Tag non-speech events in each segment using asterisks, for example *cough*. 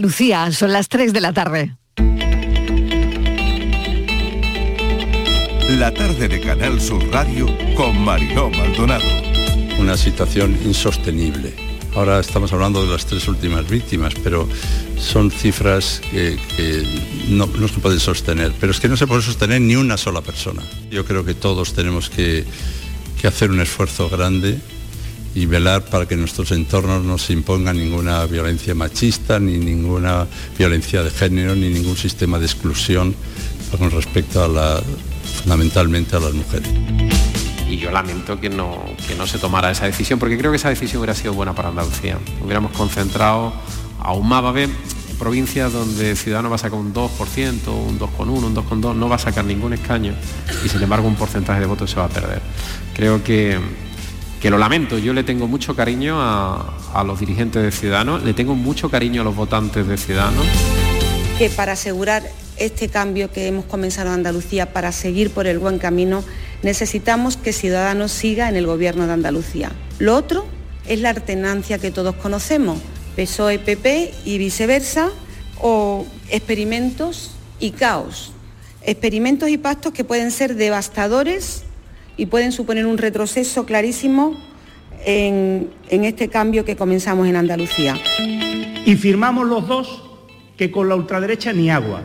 Lucía, son las 3 de la tarde. La tarde de Canal Sur Radio con Mariló Maldonado. Una situación insostenible. Ahora estamos hablando de las tres últimas víctimas, pero son cifras que, no, no, se pueden sostener. Pero es que no se puede sostener ni una sola persona. Yo creo que todos tenemos que, que hacer un esfuerzo grande y velar para que nuestros entornos no se imponga ninguna violencia machista, ni ninguna violencia de género, ni ningún sistema de exclusión con respecto a la, fundamentalmente a las mujeres. Y yo lamento que no, que no se tomara esa decisión, porque creo que esa decisión hubiera sido buena para Andalucía. Hubiéramos concentrado aún más, va a haber provincias donde Ciudadanos va a sacar un 2%, un 2,1, un 2,2, no va a sacar ningún escaño y sin embargo un porcentaje de votos se va a perder. Creo que, que lo lamento, yo le tengo mucho cariño a, los dirigentes de Ciudadanos, le tengo mucho cariño a los votantes de Ciudadanos. Que para asegurar este cambio que hemos comenzado en Andalucía, para seguir por el buen camino, necesitamos que Ciudadanos siga en el gobierno de Andalucía. Lo otro es la alternancia que todos conocemos, PSOE, PP y viceversa, o experimentos y caos. Experimentos y pactos que pueden ser devastadores y pueden suponer un retroceso clarísimo en, este cambio que comenzamos en Andalucía. Y firmamos los dos que con la ultraderecha ni agua.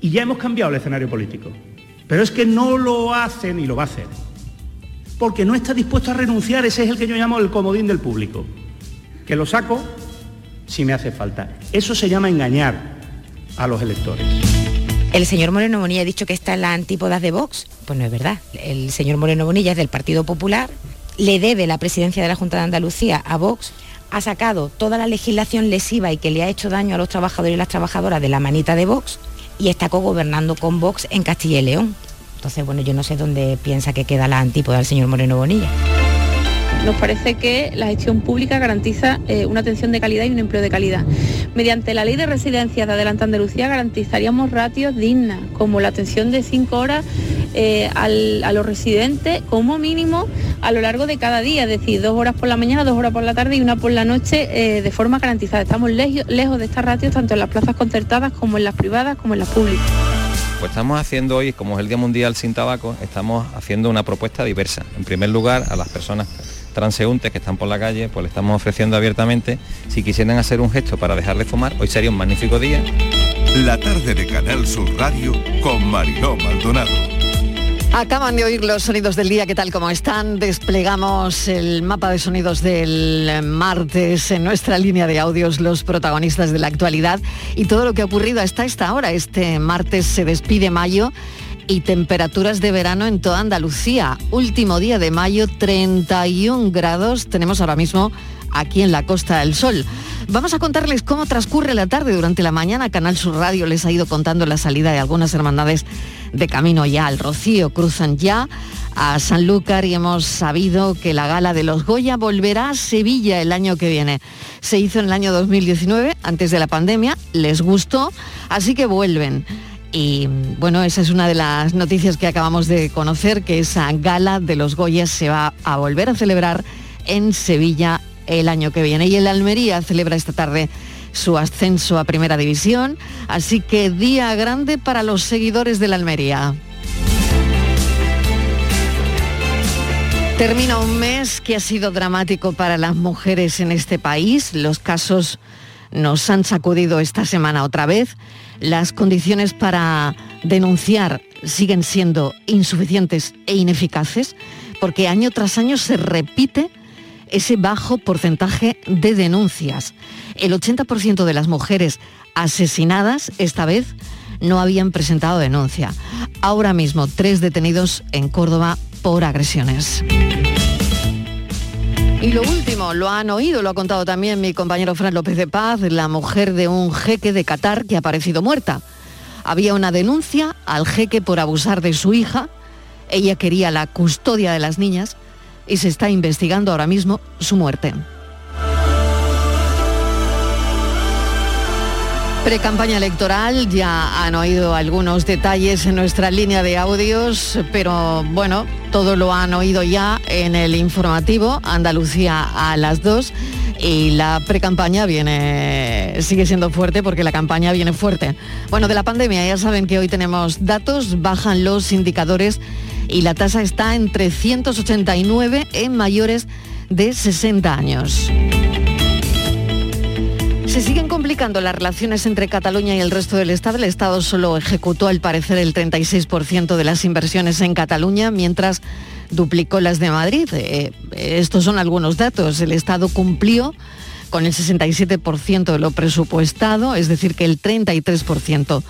Y ya hemos cambiado el escenario político. Pero es que no lo hacen y lo va a hacer. Porque no está dispuesto a renunciar, ese es el que yo llamo el comodín del público. Que lo saco si me hace falta. Eso se llama engañar a los electores. El señor Moreno Bonilla ha dicho que está en las antípodas de Vox. Pues no es verdad. El señor Moreno Bonilla es del Partido Popular, le debe la presidencia de la Junta de Andalucía a Vox, ha sacado toda la legislación lesiva y que le ha hecho daño a los trabajadores y las trabajadoras de la manita de Vox y está cogobernando con Vox en Castilla y León. Entonces, bueno, yo no sé dónde piensa que queda la antípoda del señor Moreno Bonilla. Nos parece que la gestión pública garantiza eh, una atención de calidad y un empleo de calidad. Mediante la ley de residencias de Adelante Andalucía garantizaríamos ratios dignas, como la atención de cinco horas eh, a los residentes como mínimo a lo largo de cada día, es decir, dos horas por la mañana, dos horas por la tarde y una por la noche eh, de forma garantizada. Estamos lejos de estas ratios tanto en las plazas concertadas como en las privadas como en las públicas. Pues estamos haciendo hoy, como es el Día Mundial sin Tabaco, estamos haciendo una propuesta diversa. En primer lugar, a las personas transeúntes que están por la calle, pues le estamos ofreciendo abiertamente, si quisieran hacer un gesto para dejar de fumar, hoy sería un magnífico día. La tarde de Canal Sur Radio con Mariló Maldonado. Acaban de oír los sonidos del día, ¿qué tal como están? Desplegamos el mapa de sonidos del martes en nuestra línea de audios, los protagonistas de la actualidad y todo lo que ha ocurrido hasta esta hora. Este martes se despide mayo y temperaturas de verano en toda Andalucía. Último día de mayo, 31 grados tenemos ahora mismo aquí en la Costa del Sol. Vamos a contarles cómo transcurre la tarde durante la mañana. Canal Sur Radio les ha ido contando la salida de algunas hermandades de camino ya al Rocío. Cruzan ya a Sanlúcar y hemos sabido que la gala de los Goya volverá a Sevilla el año que viene. Se hizo en el año 2019, antes de la pandemia, les gustó, así que vuelven. Y bueno, esa es una de las noticias que acabamos de conocer, que esa gala de los Goyas se va a volver a celebrar en Sevilla el año que viene. Y el Almería celebra esta tarde su ascenso a Primera División, así que día grande para los seguidores del Almería. Termina un mes que ha sido dramático para las mujeres en este país. Los casos nos han sacudido esta semana otra vez. Las condiciones para denunciar siguen siendo insuficientes e ineficaces porque año tras año se repite ese bajo porcentaje de denuncias. El 80% de las mujeres asesinadas esta vez no habían presentado denuncia. Ahora mismo, tres detenidos en Córdoba por agresiones. Y lo último, lo han oído, lo ha contado también mi compañero Fran López de Paz, la mujer de un jeque de Qatar que ha aparecido muerta. Había una denuncia al jeque por abusar de su hija. Ella quería la custodia de las niñas y se está investigando ahora mismo su muerte. Pre-campaña electoral, ya han oído algunos detalles en nuestra línea de audios, pero bueno, todo lo han oído ya en el informativo Andalucía a las 2. y la precampaña viene sigue siendo fuerte porque la campaña viene fuerte. Bueno, de la pandemia ya saben que hoy tenemos datos, bajan los indicadores y la tasa está en 389 en mayores de 60 años. Se siguen complicando las relaciones entre Cataluña y el resto del Estado. El Estado solo ejecutó al parecer el 36% de las inversiones en Cataluña, mientras duplicó las de Madrid. Eh, estos son algunos datos. El Estado cumplió con el 67% de lo presupuestado, es decir, que el 33%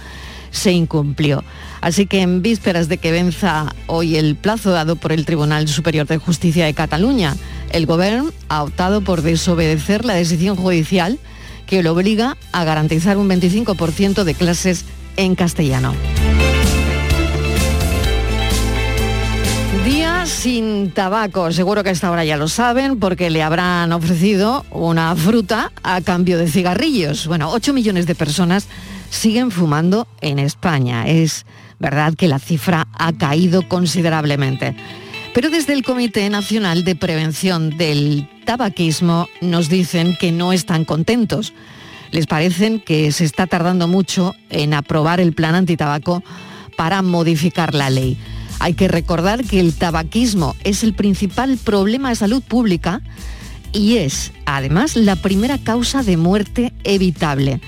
se incumplió. Así que en vísperas de que venza hoy el plazo dado por el Tribunal Superior de Justicia de Cataluña, el Gobierno ha optado por desobedecer la decisión judicial que lo obliga a garantizar un 25% de clases en castellano. Día sin tabaco, seguro que a esta ya lo saben porque le habrán ofrecido una fruta a cambio de cigarrillos. Bueno, 8 millones de personas siguen fumando en España. Es verdad que la cifra ha caído considerablemente. Pero desde el Comité Nacional de Prevención del Tabaquismo nos dicen que no están contentos. Les parecen que se está tardando mucho en aprobar el plan antitabaco para modificar la ley. Hay que recordar que el tabaquismo es el principal problema de salud pública y es, además, la primera causa de muerte evitable.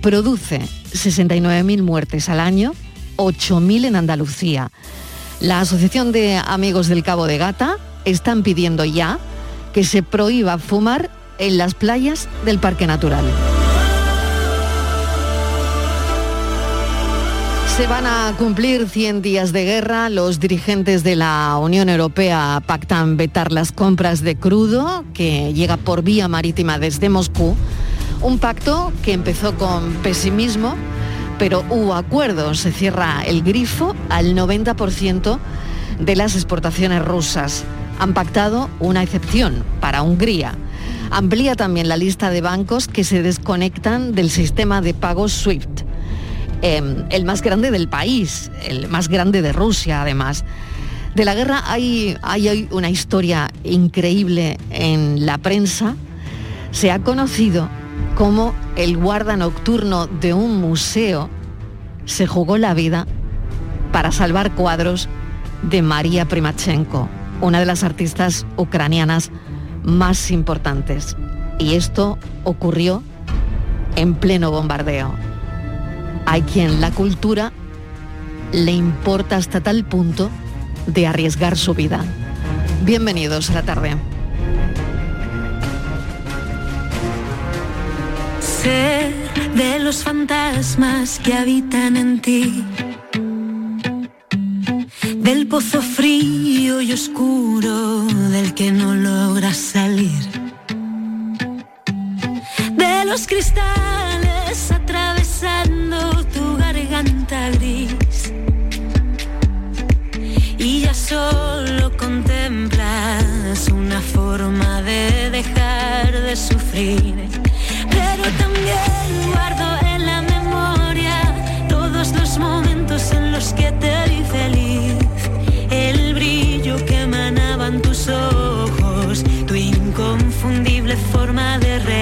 Produce 69.000 muertes al año, 8.000 en Andalucía. La Asociación de Amigos del Cabo de Gata están pidiendo ya que se prohíba fumar en las playas del Parque Natural. Se van a cumplir 100 días de guerra. Los dirigentes de la Unión Europea pactan vetar las compras de crudo que llega por vía marítima desde Moscú. Un pacto que empezó con pesimismo, pero hubo acuerdos. Se cierra el grifo al 90% de las exportaciones rusas. Han pactado una excepción para Hungría. Amplía también la lista de bancos que se desconectan del sistema de pagos SWIFT. Em, el más grande del país, el más grande de Rusia además. De la guerra hay, hay una historia increíble en la prensa. Se ha conocido cómo el guarda nocturno de un museo se jugó la vida para salvar cuadros de María Primachenko, una de las artistas ucranianas más importantes. Y esto ocurrió en pleno bombardeo. Hay quien la cultura le importa hasta tal punto de arriesgar su vida. Bienvenidos a la tarde. De los fantasmas que habitan en ti, del pozo frío y oscuro del que no logras salir, de los cristales atravesando tu garganta gris. Y ya solo contemplas una forma de dejar de sufrir.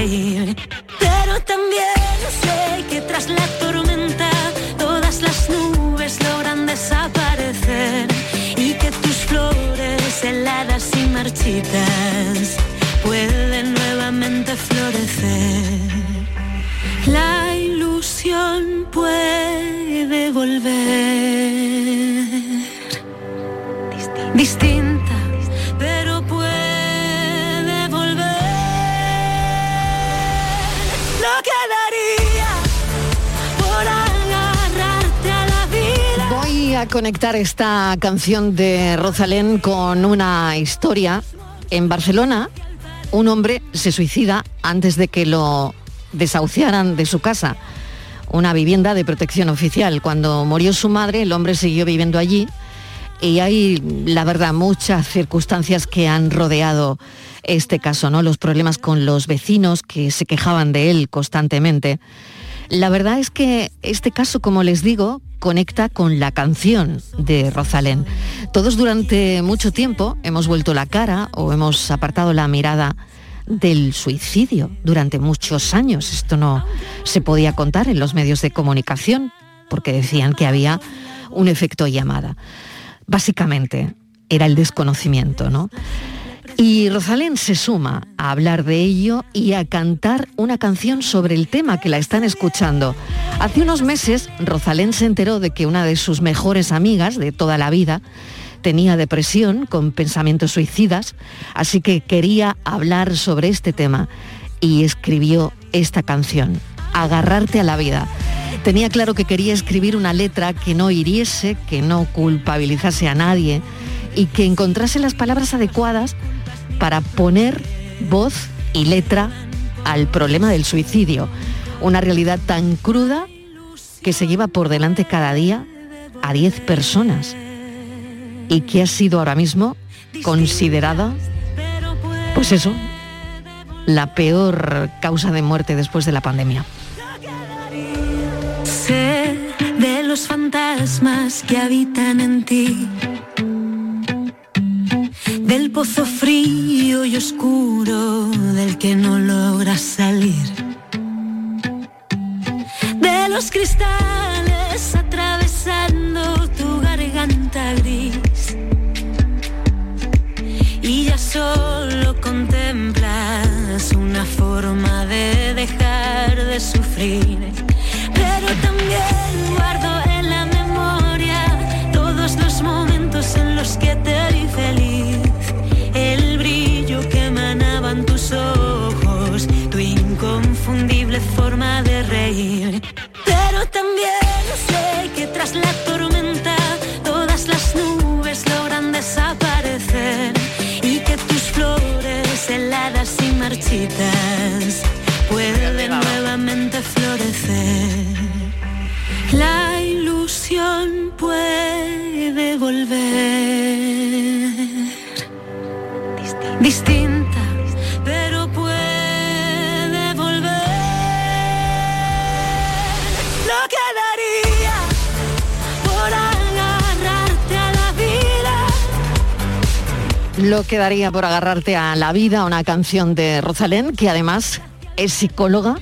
Pero también sé que tras la tormenta todas las nubes logran desaparecer y que tus flores heladas y marchitas pueden nuevamente florecer. La ilusión puede volver conectar esta canción de Rosalén con una historia. En Barcelona, un hombre se suicida antes de que lo desahuciaran de su casa, una vivienda de protección oficial. Cuando murió su madre, el hombre siguió viviendo allí y hay, la verdad, muchas circunstancias que han rodeado este caso, ¿no? Los problemas con los vecinos que se quejaban de él constantemente. La verdad es que este caso, como les digo, conecta con la canción de Rosalén. Todos durante mucho tiempo hemos vuelto la cara o hemos apartado la mirada del suicidio durante muchos años. Esto no se podía contar en los medios de comunicación porque decían que había un efecto llamada. Básicamente era el desconocimiento, ¿no? Y Rosalén se suma a hablar de ello y a cantar una canción sobre el tema que la están escuchando. Hace unos meses Rosalén se enteró de que una de sus mejores amigas de toda la vida tenía depresión con pensamientos suicidas, así que quería hablar sobre este tema y escribió esta canción, Agarrarte a la vida. Tenía claro que quería escribir una letra que no hiriese, que no culpabilizase a nadie y que encontrase las palabras adecuadas para poner voz y letra al problema del suicidio. Una realidad tan cruda que se lleva por delante cada día a 10 personas y que ha sido ahora mismo considerada, pues eso, la peor causa de muerte después de la pandemia. Sé de los fantasmas que habitan en ti, del pozo frío y oscuro del que no logras salir, de los cristales atravesando tu garganta gris y ya solo contemplas una forma de dejar de sufrir. Lo que daría por agarrarte a la vida, una canción de Rosalén, que además es psicóloga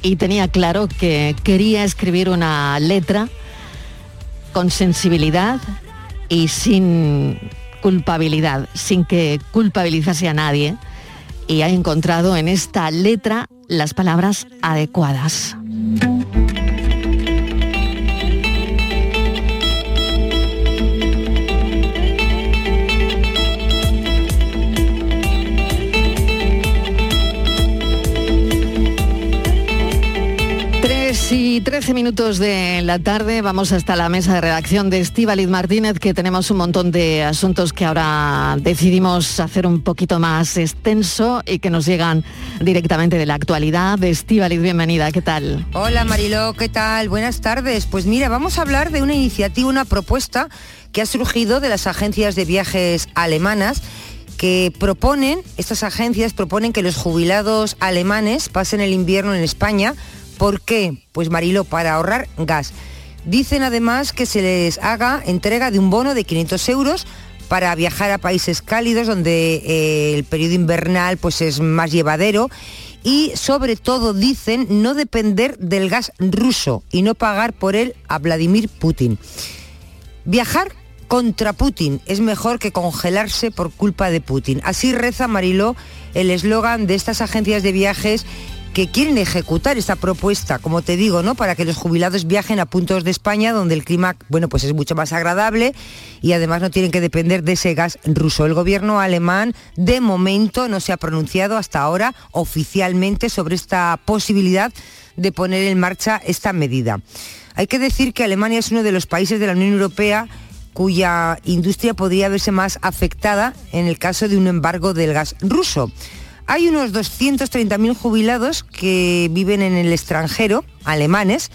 y tenía claro que quería escribir una letra con sensibilidad y sin culpabilidad, sin que culpabilizase a nadie, y ha encontrado en esta letra las palabras adecuadas. Y 13 minutos de la tarde vamos hasta la mesa de redacción de Estíbaliz Martínez, que tenemos un montón de asuntos que ahora decidimos hacer un poquito más extenso y que nos llegan directamente de la actualidad. Estíbaliz, bienvenida, ¿qué tal? Hola Mariló, ¿qué tal? Buenas tardes. Pues mira, vamos a hablar de una iniciativa, una propuesta que ha surgido de las agencias de viajes alemanas que proponen, estas agencias proponen que los jubilados alemanes pasen el invierno en España. ¿Por qué? Pues Marilo, para ahorrar gas. Dicen además que se les haga entrega de un bono de 500 euros para viajar a países cálidos donde eh, el periodo invernal pues, es más llevadero y sobre todo dicen no depender del gas ruso y no pagar por él a Vladimir Putin. Viajar contra Putin es mejor que congelarse por culpa de Putin. Así reza Mariló el eslogan de estas agencias de viajes que quieren ejecutar esta propuesta, como te digo, ¿no? Para que los jubilados viajen a puntos de España donde el clima, bueno, pues es mucho más agradable y además no tienen que depender de ese gas ruso. El gobierno alemán de momento no se ha pronunciado hasta ahora oficialmente sobre esta posibilidad de poner en marcha esta medida. Hay que decir que Alemania es uno de los países de la Unión Europea cuya industria podría verse más afectada en el caso de un embargo del gas ruso. Hay unos 230.000 jubilados que viven en el extranjero, alemanes,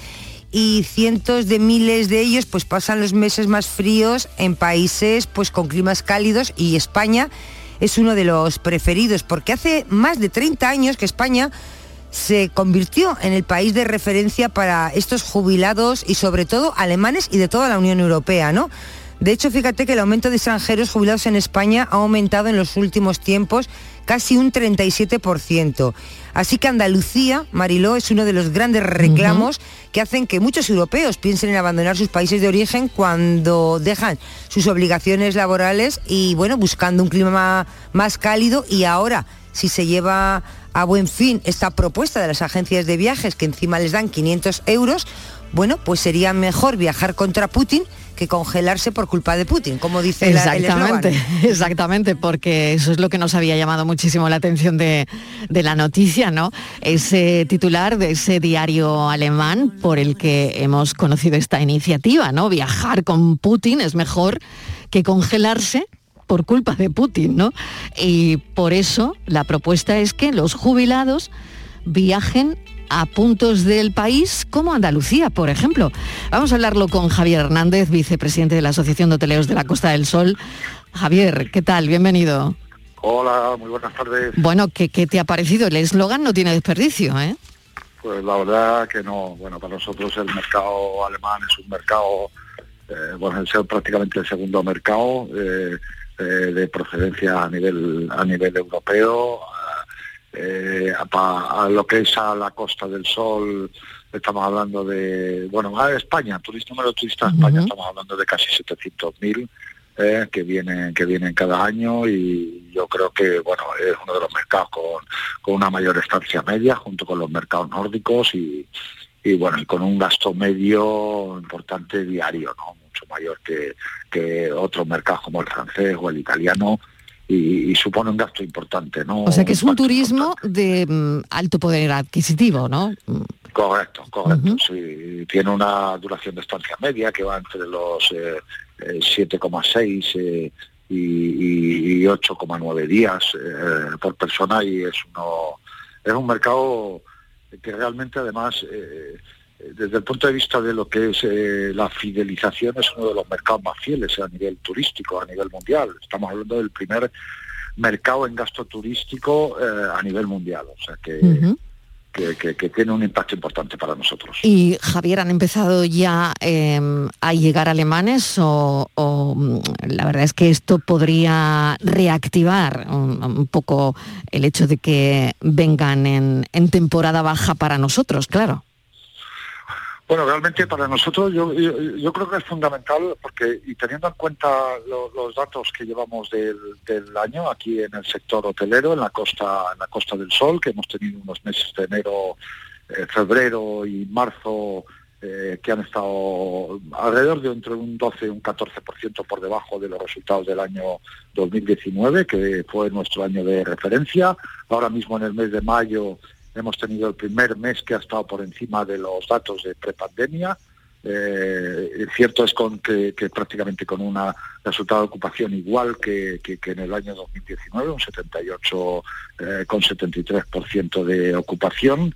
y cientos de miles de ellos pues pasan los meses más fríos en países pues con climas cálidos y España es uno de los preferidos porque hace más de 30 años que España se convirtió en el país de referencia para estos jubilados y sobre todo alemanes y de toda la Unión Europea, ¿no? De hecho, fíjate que el aumento de extranjeros jubilados en España ha aumentado en los últimos tiempos casi un 37%. Así que Andalucía, Mariló, es uno de los grandes reclamos que hacen que muchos europeos piensen en abandonar sus países de origen cuando dejan sus obligaciones laborales y, bueno, buscando un clima más cálido y ahora, si se lleva a buen fin esta propuesta de las agencias de viajes que encima les dan 500 euros, bueno, pues sería mejor viajar contra Putin que congelarse por culpa de Putin, como dice exactamente, el eslogan. *laughs* exactamente, porque eso es lo que nos había llamado muchísimo la atención de, de, la noticia, ¿no? Ese titular de ese diario alemán por el que hemos conocido esta iniciativa, ¿no? Viajar con Putin es mejor que congelarse por culpa de Putin, ¿no? Y por eso la propuesta es que los jubilados viajen a puntos del país como Andalucía, por ejemplo. Vamos a hablarlo con Javier Hernández, vicepresidente de la Asociación de Hoteleros de la Costa del Sol. Javier, ¿qué tal? Bienvenido. Hola, muy buenas tardes. Bueno, ¿qué, qué te ha parecido? El eslogan no tiene desperdicio, ¿eh? Pues la verdad que no. Bueno, para nosotros el mercado alemán es un mercado, eh, bueno, es prácticamente el segundo mercado eh, eh, de procedencia a nivel a nivel europeo eh, a, a, lo que es a la Costa del Sol, estamos hablando de, bueno, a España, turista, número de turistas de España, estamos hablando de casi 700.000 eh, que vienen que vienen cada año y yo creo que bueno es uno de los mercados con, con una mayor estancia media junto con los mercados nórdicos y, y bueno y con un gasto medio importante diario no mucho mayor que, que otros mercados como el francés o el italiano y, y, supone un gasto importante, ¿no? O sea que es un turismo de um, alto poder adquisitivo, ¿no? Correcto, correcto. Uh -huh. sí. Tiene una duración de estancia media que va entre los eh, eh, 7,6 eh, y, y 8,9 días eh, por persona y es uno es un mercado que realmente además eh, desde el punto de vista de lo que es eh, la fidelización, es uno de los mercados más fieles a nivel turístico, a nivel mundial. Estamos hablando del primer mercado en gasto turístico eh, a nivel mundial, o sea que, uh -huh. que, que, que, tiene un impacto importante para nosotros. Y Javier, ¿han empezado ya eh, a llegar alemanes o, o, mm, la verdad es que esto podría reactivar un, un poco el hecho de que vengan en, en temporada baja para nosotros, claro? Bueno, realmente para nosotros yo, yo, yo, creo que es fundamental porque y teniendo en cuenta lo, los datos que llevamos del, del, año aquí en el sector hotelero, en la costa, en la Costa del Sol, que hemos tenido unos meses de enero, eh, febrero y marzo eh, que han estado alrededor de entre un 12 y un 14% por debajo de los resultados del año 2019, que fue nuestro año de referencia. Ahora mismo en el mes de mayo hemos tenido el primer mes que ha estado por encima de los datos de prepandemia. Eh, cierto es que, prácticamente con un resultado de ocupación igual que, en el año 2019, un 78 eh, con 73% de ocupación.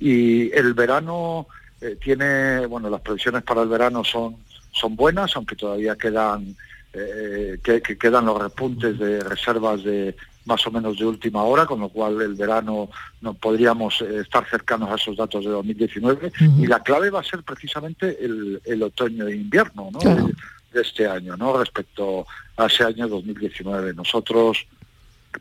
Y el verano eh, tiene, bueno, las previsiones para el verano son, son buenas, aunque todavía quedan, eh, que, quedan los repuntes de reservas de, más o menos de última hora, con lo cual el verano no podríamos eh, estar cercanos a esos datos de 2019 uh -huh. y la clave va a ser precisamente el, el otoño e invierno ¿no? claro. de, de, este año, ¿no? respecto a ese año 2019. Nosotros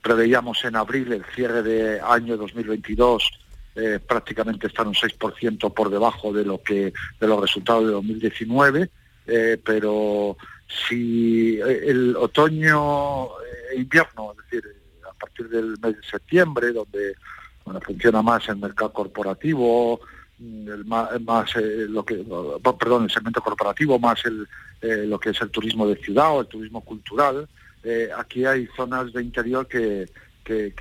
preveíamos en abril el cierre de año 2022 eh, prácticamente están un 6% por debajo de lo que de los resultados de 2019, eh, pero si el otoño e invierno, es decir, partir del mes de septiembre, donde bueno, funciona más el mercado corporativo, el más, más eh, lo que, perdón, el segmento corporativo, más el, eh, lo que es el turismo de ciudad o el turismo cultural. Eh, aquí hay zonas de interior que, que,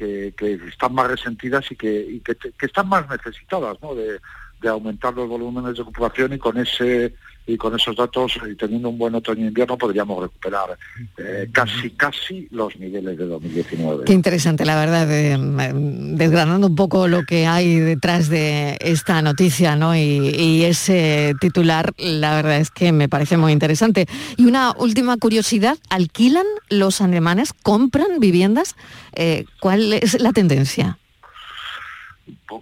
están más resentidas y que, y que, que están más necesitadas ¿no? de, de aumentar los volúmenes de ocupación y con ese y con esos datos y teniendo un buen otoño e invierno podríamos recuperar eh, casi casi los niveles de 2019. Qué interesante, la verdad, de, desgranando un poco lo que hay detrás de esta noticia, ¿no? Y, ese titular, la verdad es que me parece muy interesante. Y una última curiosidad, ¿alquilan los alemanes, compran viviendas? Eh, ¿Cuál es la tendencia?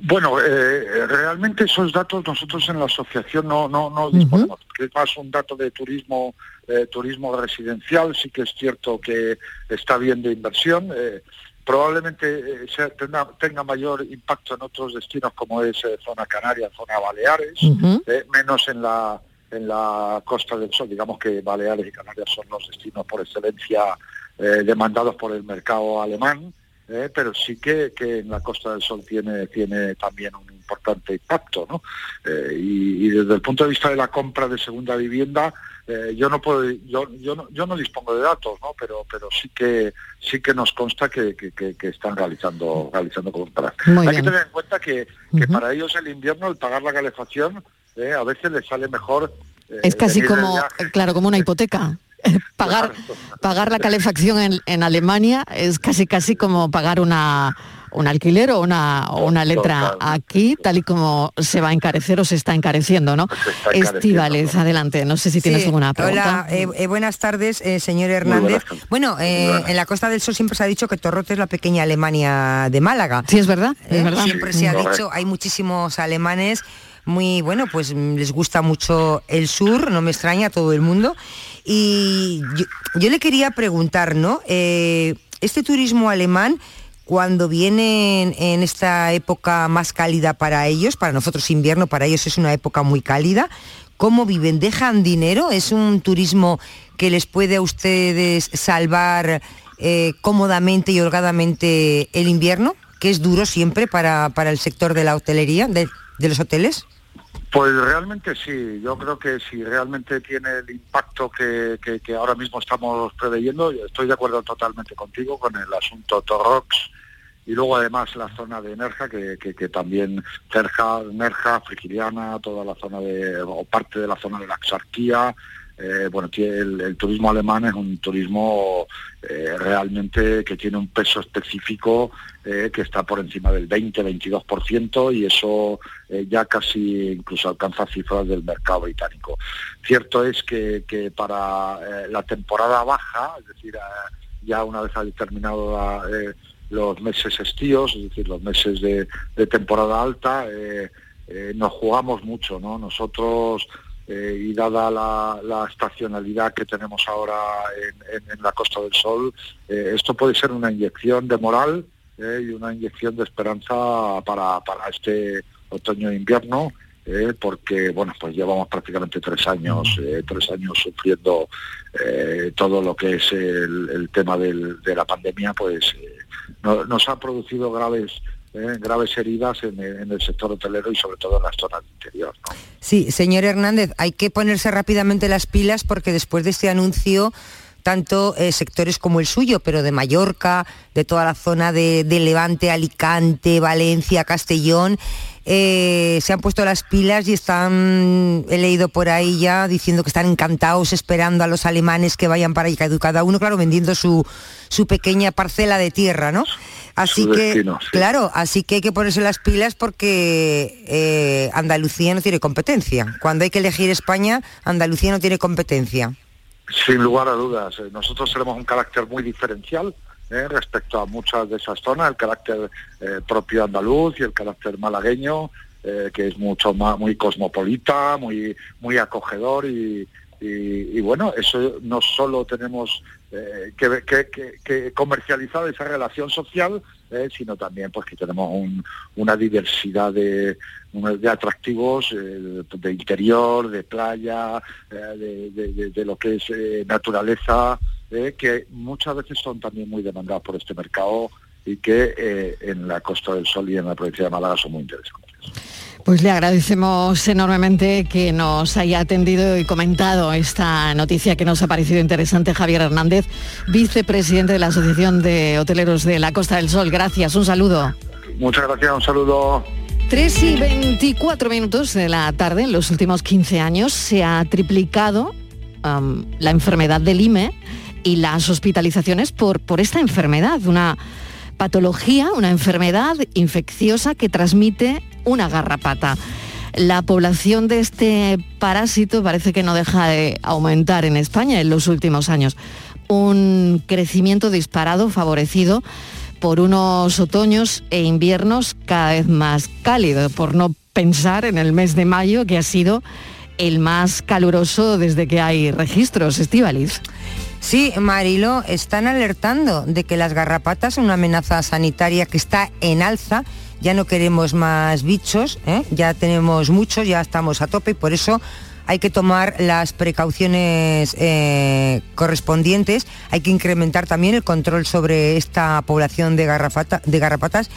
Bueno, eh, realmente esos datos nosotros en la asociación no, no, no disponemos, porque es más un dato de turismo, eh, turismo residencial, sí que es cierto que está habiendo inversión. eh, probablemente sea- tenga, tenga mayor impacto en otros destinos como es zona canaria, zona Baleares, menos en la en la Costa del Sol. Digamos que Baleares y Canarias son los destinos por excelencia demandados por el mercado alemán, eh, pero sí que, que en la Costa del Sol tiene, tiene también un importante impacto. ¿no? Eh, y, y desde el punto de vista de la compra de segunda vivienda, eh, yo no puedo, yo, yo no, yo no dispongo de datos, ¿no? pero pero sí que sí que nos consta que, que- están realizando realizando compras. Muy Hay bien. que tener en cuenta que, que para ellos el invierno, el pagar la calefacción, a veces les sale mejor. Es casi como, claro, como una hipoteca. *laughs* pagar, pagar la calefacción en, en Alemania es casi casi como pagar una un alquiler o una, o una letra aquí, tal y como se va a encarecer o se está encareciendo, ¿no? encareciendo, Estivales, adelante. No sé si tienes Sí, alguna pregunta. Hola, eh, eh, buenas tardes, eh, señor Hernández. Bueno, eh, en la Costa del Sol siempre se ha dicho que Torrote es la pequeña Alemania de Málaga. Sí, es verdad, es verdad. Siempre se ha dicho, hay muchísimos alemanes muy, bueno, pues les gusta mucho el sur, no me extraña a todo el mundo. Y yo, le quería preguntar, ¿no? Eh, este turismo alemán, cuando vienen en esta época más cálida para ellos, para nosotros invierno, para ellos es una época muy cálida, ¿cómo viven? ¿Dejan dinero? ¿Es un turismo que les puede a ustedes salvar eh, cómodamente y holgadamente el invierno? Que es duro siempre para, para el sector de la hotelería, de, de los hoteles. Pues realmente sí, yo creo que si realmente tiene el impacto que, ahora mismo estamos preveyendo, estoy de acuerdo totalmente contigo con el asunto Torrox y luego además la zona de Nerja, que, también Nerja, Nerja, Frigiliana, toda la zona de, o parte de la zona de la Axarquía, eh, bueno, el, turismo alemán es un turismo eh, realmente que tiene un peso específico eh, que está por encima del 20-22% y eso ya casi incluso alcanza cifras del mercado británico. Cierto es que, para la temporada baja, es decir, ya una vez ha terminado la, los meses estíos, es decir, los meses de, de temporada alta, nos jugamos mucho, ¿no? Nosotros eh, y dada la, la estacionalidad que tenemos ahora en, en- en la Costa del Sol, eh, esto puede ser una inyección de moral eh, y una inyección de esperanza para, para este otoño e invierno, porque bueno, pues llevamos prácticamente tres años, tres años sufriendo todo lo que es el, el tema del- de la pandemia, pues eh, no- nos ha producido graves eh, graves heridas en, el- sector hotelero y sobre todo en las zonas de interior. Sí, señor Hernández, hay que ponerse rápidamente las pilas porque después de este anuncio, tanto eh, sectores como el suyo, pero de Mallorca, de toda la zona de, de Levante, Alicante, Valencia, Castellón, eh, se han puesto las pilas y están, he leído por ahí ya diciendo que están encantados esperando a los alemanes que vayan para allá, cada uno, claro, vendiendo su, su pequeña parcela de tierra, ¿no? Así Su que, destino, sí. claro, así que hay que ponerse las pilas porque eh, Andalucía no tiene competencia. Cuando hay que elegir España, Andalucía no tiene competencia. Sin lugar a dudas, eh, nosotros tenemos un carácter muy diferencial eh, respecto a muchas de esas zonas, el carácter eh, propio andaluz y el carácter malagueño, eh, que es mucho más muy cosmopolita, muy muy acogedor y, y- y bueno, eso no solo tenemos eh, que, que- comercializar esa relación social, eh, sino también pues que tenemos un- una diversidad de, de atractivos eh, de interior, de playa, de, de- lo que es naturaleza, que muchas veces son también muy demandadas por este mercado y que en la Costa del Sol y en la provincia de Málaga son muy interesantes. Pues le agradecemos enormemente que nos haya atendido y comentado esta noticia que nos ha parecido interesante Javier Hernández, vicepresidente de la Asociación de Hoteleros de la Costa del Sol. Gracias, un saludo. Muchas gracias, un saludo. 3 y 24 minutos de la tarde, en los últimos 15 años, se ha triplicado am, la enfermedad del IME y las hospitalizaciones por, por esta enfermedad, una patología, una enfermedad infecciosa que transmite una garrapata. La población de este parásito parece que no deja de aumentar en España en los últimos años. Un crecimiento disparado favorecido por unos otoños e inviernos cada vez más cálidos, por no pensar en el mes de mayo que ha sido el más caluroso desde que hay registros, Estivaliz. Sí, Marilo, están alertando de que las garrapatas son una amenaza sanitaria que está en alza. Ya no queremos más bichos, ¿eh? ya tenemos muchos, ya estamos a tope y por eso hay que tomar las precauciones eh, correspondientes, hay que incrementar también el control sobre esta población de, garrapatas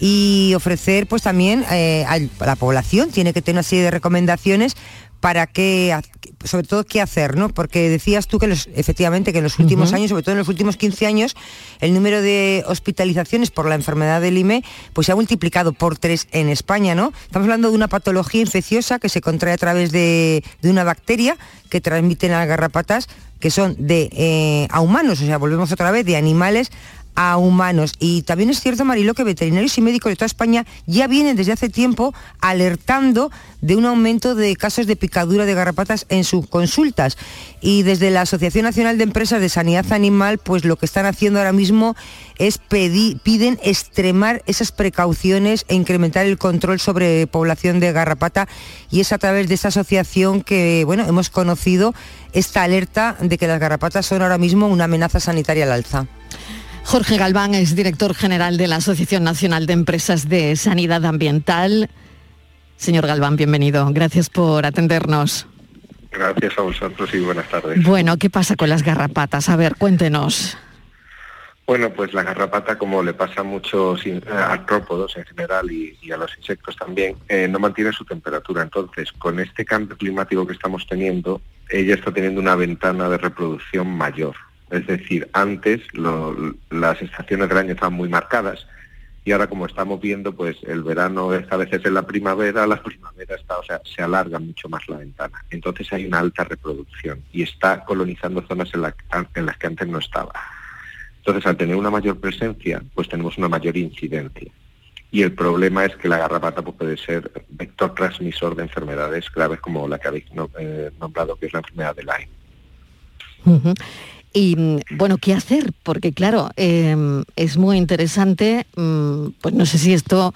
y ofrecer pues también eh, a la población, tiene que tener una serie de recomendaciones para qué, sobre todo qué hacer, ¿no? Porque decías tú que efectivamente que en los últimos años, sobre todo en los últimos 15 años, el número de hospitalizaciones por la enfermedad del IME pues se ha multiplicado por tres en España, ¿no? Estamos hablando de una patología infecciosa que se contrae a través de, una bacteria que transmiten las garrapatas que son de eh, a humanos, o sea, volvemos otra vez de animales a humanos. Y también es cierto, Marilo, que veterinarios y médicos de toda España ya vienen desde hace tiempo alertando de un aumento de casos de picadura de garrapatas en sus consultas. Y desde la Asociación Nacional de Empresas de Sanidad Animal, pues lo que están haciendo ahora mismo es piden extremar esas precauciones e incrementar el control sobre población de garrapata. Y es a través de esa asociación que, bueno, hemos conocido esta alerta de que las garrapatas son ahora mismo una amenaza sanitaria al alza. Jorge Galván es director general de la Asociación Nacional de Empresas de Sanidad Ambiental. Señor Galván, bienvenido. Gracias por atendernos. Gracias a vosotros y buenas tardes. Bueno, ¿qué pasa con las garrapatas? A ver, cuéntenos. Bueno, pues la garrapata, como le pasa a muchos eh, artrópodos en general y, a los insectos también, eh, no mantiene su temperatura. Entonces, con este cambio climático que estamos teniendo, ella está teniendo una ventana de reproducción mayor. Es decir, antes las estaciones del año estaban muy marcadas y ahora como estamos viendo, pues el verano esta vez es en la primavera, la primavera está, o sea, se alarga mucho más la ventana. Entonces hay una alta reproducción y está colonizando zonas en, en las que antes no estaba. Entonces, al tener una mayor presencia, pues tenemos una mayor incidencia. Y el problema es que la garrapata pues, puede ser vector transmisor de enfermedades graves como la que habéis eh, nombrado, que es la enfermedad de Lyme. Y bueno, ¿qué hacer? Porque claro, em, es muy interesante, mm, pues no sé si esto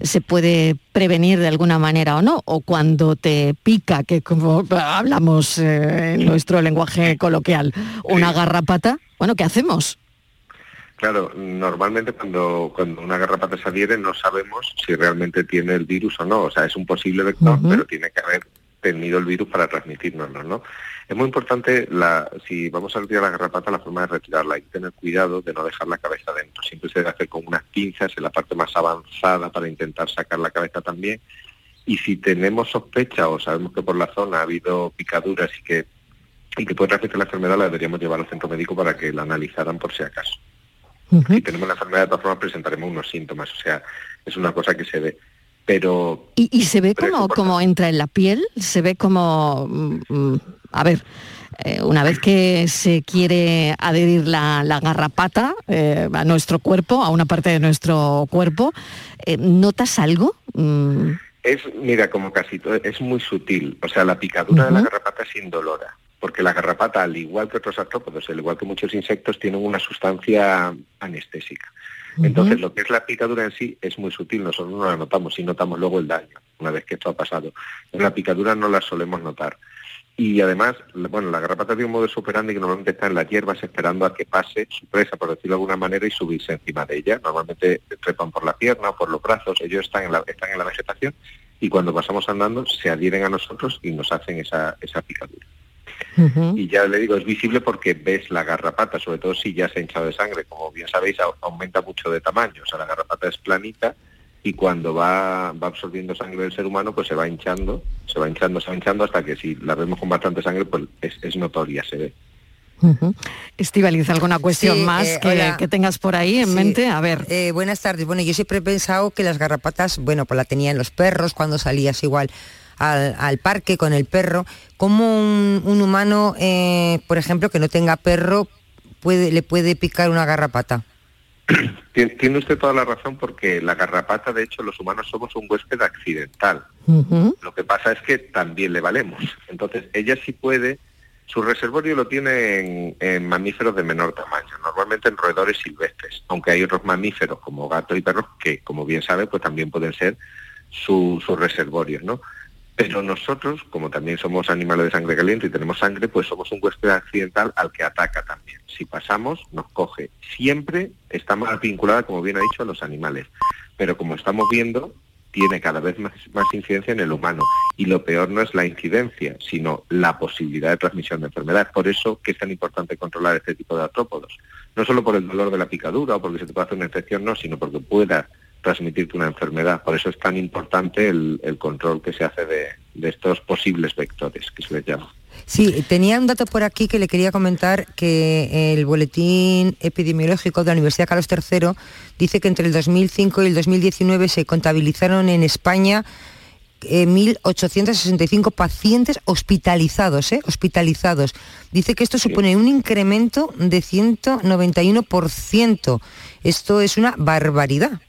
se puede prevenir de alguna manera o no, o cuando te pica, que como hablamos eh, en nuestro lenguaje coloquial, una garrapata, bueno, ¿qué hacemos? Claro, normalmente cuando, cuando una garrapata se adhiere no sabemos si realmente tiene el virus o no, o sea, es un posible vector, pero tiene que haber tenido el virus para transmitirnoslo, ¿no? Es muy importante, la, si vamos a retirar la garrapata, la forma de retirarla. Hay que tener cuidado de no dejar la cabeza dentro. Siempre se debe hacer con unas pinzas en la parte más avanzada para intentar sacar la cabeza también. Y si tenemos sospecha o sabemos que por la zona ha habido picaduras y que, y que puede transmitir la enfermedad, la deberíamos llevar al centro médico para que la analizaran por si acaso. Si tenemos la enfermedad, de todas formas presentaremos unos síntomas. O sea, es una cosa que se ve pero... ¿Y, se ve como, como entra en la piel? ¿Se ve como... Mm, mm, a ver, eh, una vez que se quiere adherir la, garrapata eh, a nuestro cuerpo, a una parte de nuestro cuerpo, eh, ¿notas algo? Mm. Es, mira, como casi todo, es muy sutil. O sea, la picadura de la garrapata es indolora, porque la garrapata, al igual que otros artrópodos, al igual que muchos insectos, tienen una sustancia anestésica. Entonces, lo que es la picadura en sí es muy sutil, nosotros no la notamos y notamos luego el daño, una vez que esto ha pasado. la picadura no la solemos notar. Y además, bueno, la garrapata tiene un modo operandi que normalmente está en las hierbas esperando a que pase su presa, por decirlo de alguna manera, y subirse encima de ella. Normalmente trepan por la pierna o por los brazos, ellos están en la, están en la vegetación y cuando pasamos andando se adhieren a nosotros y nos hacen esa, esa picadura. Y ya le digo, es visible porque ves la garrapata, sobre todo si ya se ha hinchado de sangre. Como bien sabéis, aumenta mucho de tamaño. O sea, la garrapata es planita y cuando va, va absorbiendo sangre del ser humano, pues se va hinchando, se va hinchando, se va hinchando hasta que si la vemos con bastante sangre, pues es, notoria, se ve. Uh ¿alguna cuestión más eh, que, tengas por ahí en mente? A ver. Eh, buenas tardes. Bueno, yo siempre he pensado que las garrapatas, bueno, pues la tenían los perros cuando salías igual al, parque con el perro, ¿cómo un, humano, eh, por ejemplo, que no tenga perro, puede, le puede picar una garrapata? Tiene usted toda la razón porque la garrapata, de hecho, los humanos somos un huésped accidental. Lo que pasa es que también le valemos. Entonces, ella sí puede Su reservorio lo tiene en, mamíferos de menor tamaño, normalmente en roedores silvestres, aunque hay otros mamíferos como gatos y perros que, como bien sabe, pues también pueden ser sus reservorios, ¿no? Pero nosotros, como también somos animales de sangre caliente y tenemos sangre, pues somos un huésped accidental al que ataca también. Si pasamos, nos coge. Siempre está más vinculada, como bien ha dicho, a los animales. Pero como estamos viendo, tiene cada vez más, más, incidencia en el humano. Y lo peor no es la incidencia, sino la posibilidad de transmisión de enfermedades. Por eso que es tan importante controlar este tipo de artrópodos. No solo por el dolor de la picadura o porque se te puede hacer una infección, no, sino porque pueda transmitirte una enfermedad. Por eso es tan importante el, control que se hace de, estos posibles vectores, que se les llama. Sí, tenía un dato por aquí que le quería comentar que el boletín epidemiológico de la Universidad Carlos III dice que entre el 2005 y el 2019 se contabilizaron en España 1.865 eh, pacientes hospitalizados, ¿eh? hospitalizados. Dice que esto supone un incremento de 191%. Esto es una barbaridad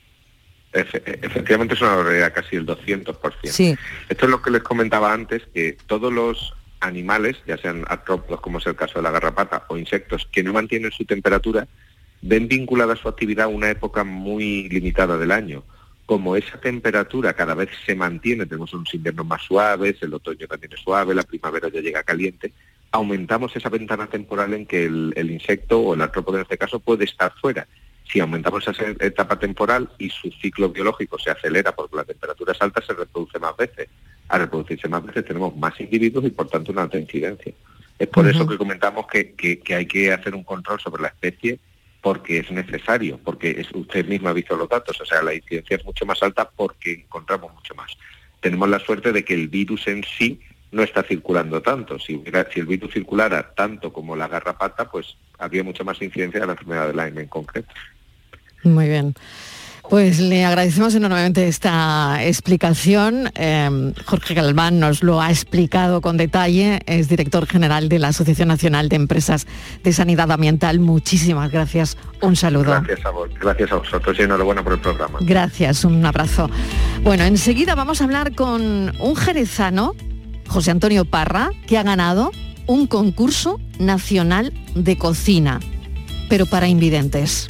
efectivamente es una barbaridad, casi el 200%. Sí. Esto es lo que les comentaba antes, que todos los animales, ya sean artrópodos como es el caso de la garrapata, o insectos que no mantienen su temperatura, ven vinculada su actividad a una época muy limitada del año. Como esa temperatura cada vez se mantiene, tenemos unos inviernos más suaves, el otoño también es suave, la primavera ya llega caliente, aumentamos esa ventana temporal en que el, el insecto o el artrópodo en este caso puede estar fuera si aumentamos esa etapa temporal y su ciclo biológico se acelera porque la temperatura es alta, se reproduce más veces. Al reproducirse más veces tenemos más individuos y por tanto una alta incidencia. Es por eso que comentamos que, hay que hacer un control sobre la especie porque es necesario, porque usted mismo ha visto los datos, o sea, la incidencia es mucho más alta porque encontramos mucho más. Tenemos la suerte de que el virus en sí no está circulando tanto. Si, si el virus circulara tanto como la garrapata, pues habría mucha más incidencia de la enfermedad de Lyme en concreto. Muy bien. Pues le agradecemos enormemente esta explicación. Em, Jorge Galván nos lo ha explicado con detalle, es director general de la Asociación Nacional de Empresas de Sanidad Ambiental. Muchísimas gracias, un saludo. Gracias a, vos, gracias a vosotros y enhorabuena por el programa. Gracias, un abrazo. Bueno, enseguida vamos a hablar con un jerezano, José Antonio Parra, que ha ganado un concurso nacional de cocina, pero para invidentes.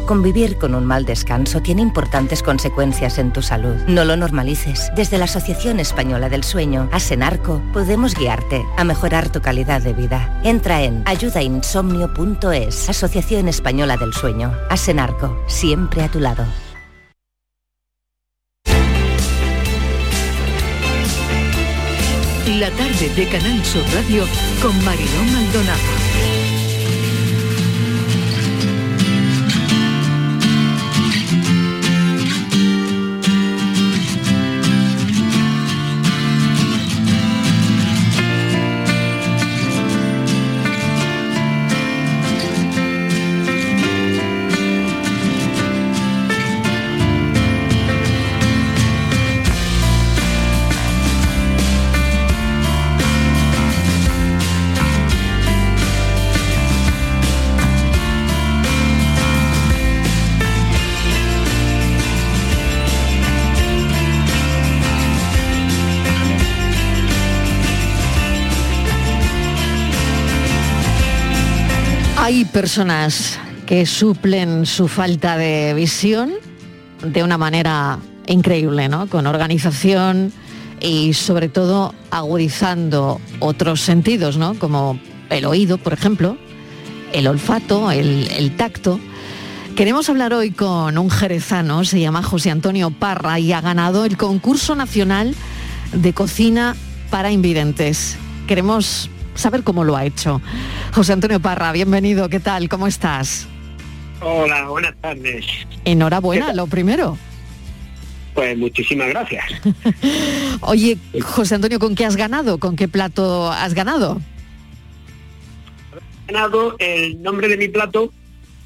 Convivir con un mal descanso tiene importantes consecuencias en tu salud. No lo normalices. Desde la Asociación Española del Sueño, Asenarco, podemos guiarte a mejorar tu calidad de vida. Entra en ayudainsomnio.es, Asociación Española del Sueño. Asenarco, siempre a tu lado. La tarde de Canal Sur Radio con Mariló Maldonado. Hay personas que suplen su falta de visión de una manera increíble, ¿no? Con organización y sobre todo agudizando otros sentidos, ¿no? Como el oído, por ejemplo, el olfato, el, el tacto. Queremos hablar hoy con un jerezano, se llama José Antonio Parra y ha ganado el concurso nacional de cocina para invidentes. Queremos saber cómo lo ha hecho. José Antonio Parra, bienvenido, ¿qué tal? ¿Cómo estás? Hola, buenas tardes. Enhorabuena, lo primero. Pues muchísimas gracias. *laughs* Oye, José Antonio, ¿con qué has ganado? ¿Con qué plato has ganado? He ganado el nombre de mi plato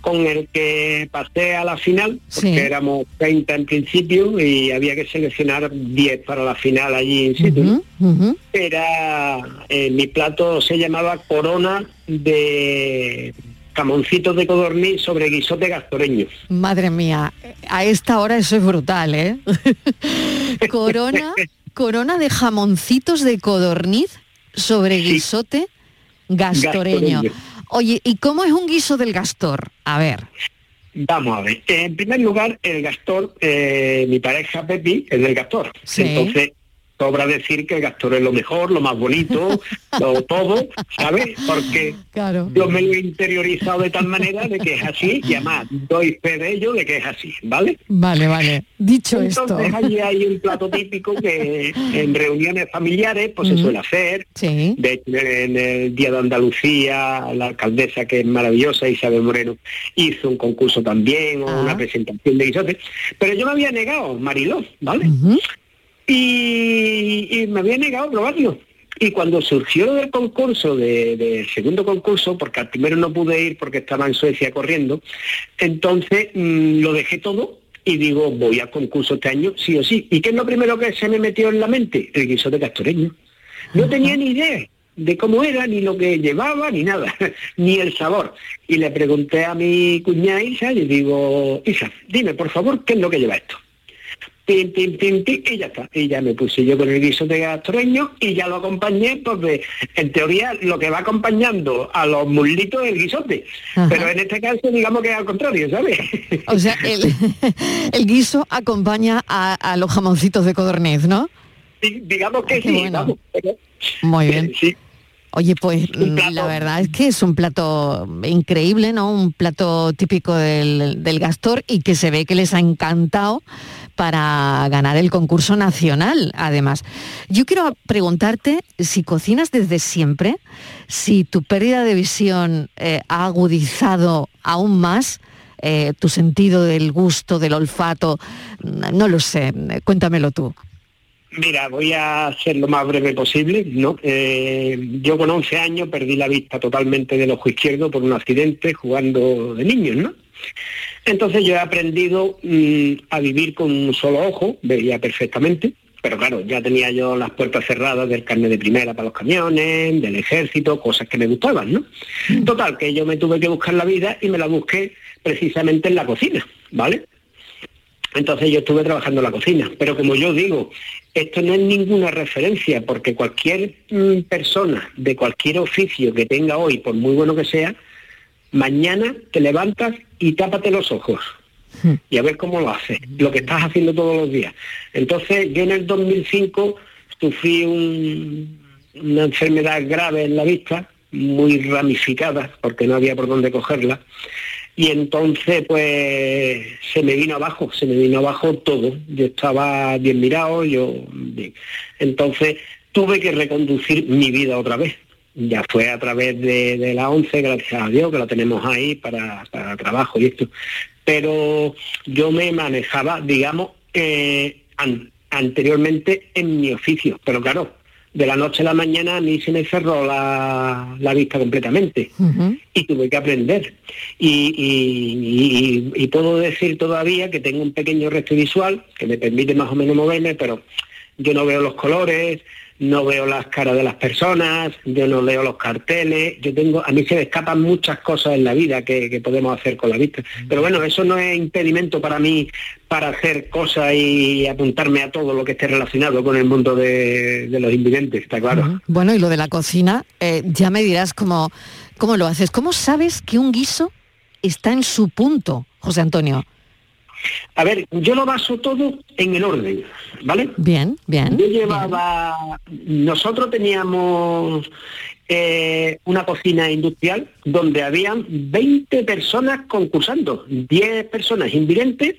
con el que pasé a la final, porque Sí. éramos 30 en principio y había que seleccionar 10 para la final allí in situ. Era, eh, mi plato se llamaba corona de camoncitos de codorniz sobre guisote gastoreño. Madre mía, a esta hora eso es brutal, ¿eh? *laughs* corona, corona de jamoncitos de codorniz sobre guisote gastoreño. Gastoreño. Oye, ¿y cómo es un guiso del gastor? A ver. Vamos a ver. En primer lugar, el Gastor, eh, mi pareja Pepi, es del Gastor. Sí. Entonces, sobra decir que el Gastor es lo mejor, lo más bonito, *laughs* lo todo, ¿sabes? Porque Claro. yo me lo he interiorizado de tal manera de que es así, y además doy fe de ello de que es así, ¿vale? Vale, vale. Dicho Entonces esto. allí hay un plato típico que en reuniones familiares pues se suele hacer. Sí. De hecho, en el Día de Andalucía, la alcaldesa, que es maravillosa, Isabel Moreno, hizo un concurso también, o Ah. una presentación de guisotes. Pero yo me había negado, Mariló, ¿vale? Y, y me había negado a probarlo. Y cuando surgió del concurso, de- del segundo concurso, porque al primero no pude ir porque estaba en Suecia corriendo, entonces mm, lo dejé todo y digo, voy al concurso este año, sí o sí. ¿Y qué es lo primero que se me metió en la mente? El guisote castoreño. No tenía ni idea de cómo era, ni lo que llevaba, ni nada, *laughs* ni el sabor. Y le pregunté a mi cuñada Isa, y le digo, Isa, dime por favor, ¿qué es lo que lleva esto? Pim, pim, pim, pim, y ya está. Y ya me puse yo con el guisote gastroreño y ya lo acompañé porque en teoría lo que va acompañando a los muslitos es el guisote. Ajá. Pero en este caso digamos que es al contrario, ¿sabes? O sea, *laughs* el, *laughs* el guiso acompaña a, a los jamoncitos de codorniz, ¿no? Di- digamos que Ay, qué sí, bueno. vamos. pero- Muy bien. Sí. Oye, pues mm, la verdad es que es un plato increíble, ¿no? Un plato típico del, del Gastor y que se ve que les ha encantado para ganar el concurso nacional, además. Yo quiero preguntarte si cocinas desde siempre, si tu pérdida de visión eh, ha agudizado aún más eh, tu sentido del gusto, del olfato, no lo sé, cuéntamelo tú. Mira, voy a ser lo más breve posible, ¿no? Eh, yo con 11 años perdí la vista totalmente del ojo izquierdo por un accidente jugando de niños, ¿no? Entonces yo he aprendido mm, a vivir con un solo ojo, veía perfectamente, pero claro, ya tenía yo las puertas cerradas del carnet de primera para los camiones, del ejército, cosas que me gustaban, ¿no? Total, que yo me tuve que buscar la vida y me la busqué precisamente en la cocina, ¿vale? Entonces yo estuve trabajando en la cocina, pero como yo digo, esto no es ninguna referencia, porque cualquier mm, persona de cualquier oficio que tenga hoy, por muy bueno que sea, mañana te levantas y tápate los ojos y a ver cómo lo haces, lo que estás haciendo todos los días. Entonces yo en el 2005 sufrí un- una enfermedad grave en la vista, muy ramificada, porque no había por dónde cogerla, y entonces pues se me vino abajo, se me vino abajo todo. Yo estaba bien mirado, yo bien. entonces tuve que reconducir mi vida otra vez. Ya fue a través de, de la 11, gracias a Dios, que la tenemos ahí para, para trabajo y esto. Pero yo me manejaba, digamos, eh, an- anteriormente en mi oficio. Pero claro, de la noche a la mañana a mí se me cerró la, la vista completamente y tuve que aprender. Y, y- y- y puedo decir todavía que tengo un pequeño resto visual que me permite más o menos moverme, pero yo no veo los colores, no veo las caras de las personas, yo no leo los carteles, yo tengo, a mí se me escapan muchas cosas en la vida que, que podemos hacer con la vista. Pero bueno, eso no es impedimento para mí para hacer cosas y apuntarme a todo lo que esté relacionado con el mundo de, de los invidentes, está claro. Bueno, y lo de la cocina, eh, ya me dirás cómo, cómo lo haces. ¿Cómo sabes que un guiso está en su punto, José Antonio? A ver, yo lo baso todo en el orden, ¿vale? Bien, bien. Yo llevaba, nosotros teníamos eh, una cocina industrial donde habían 20 personas concursando, 10 personas invidentes,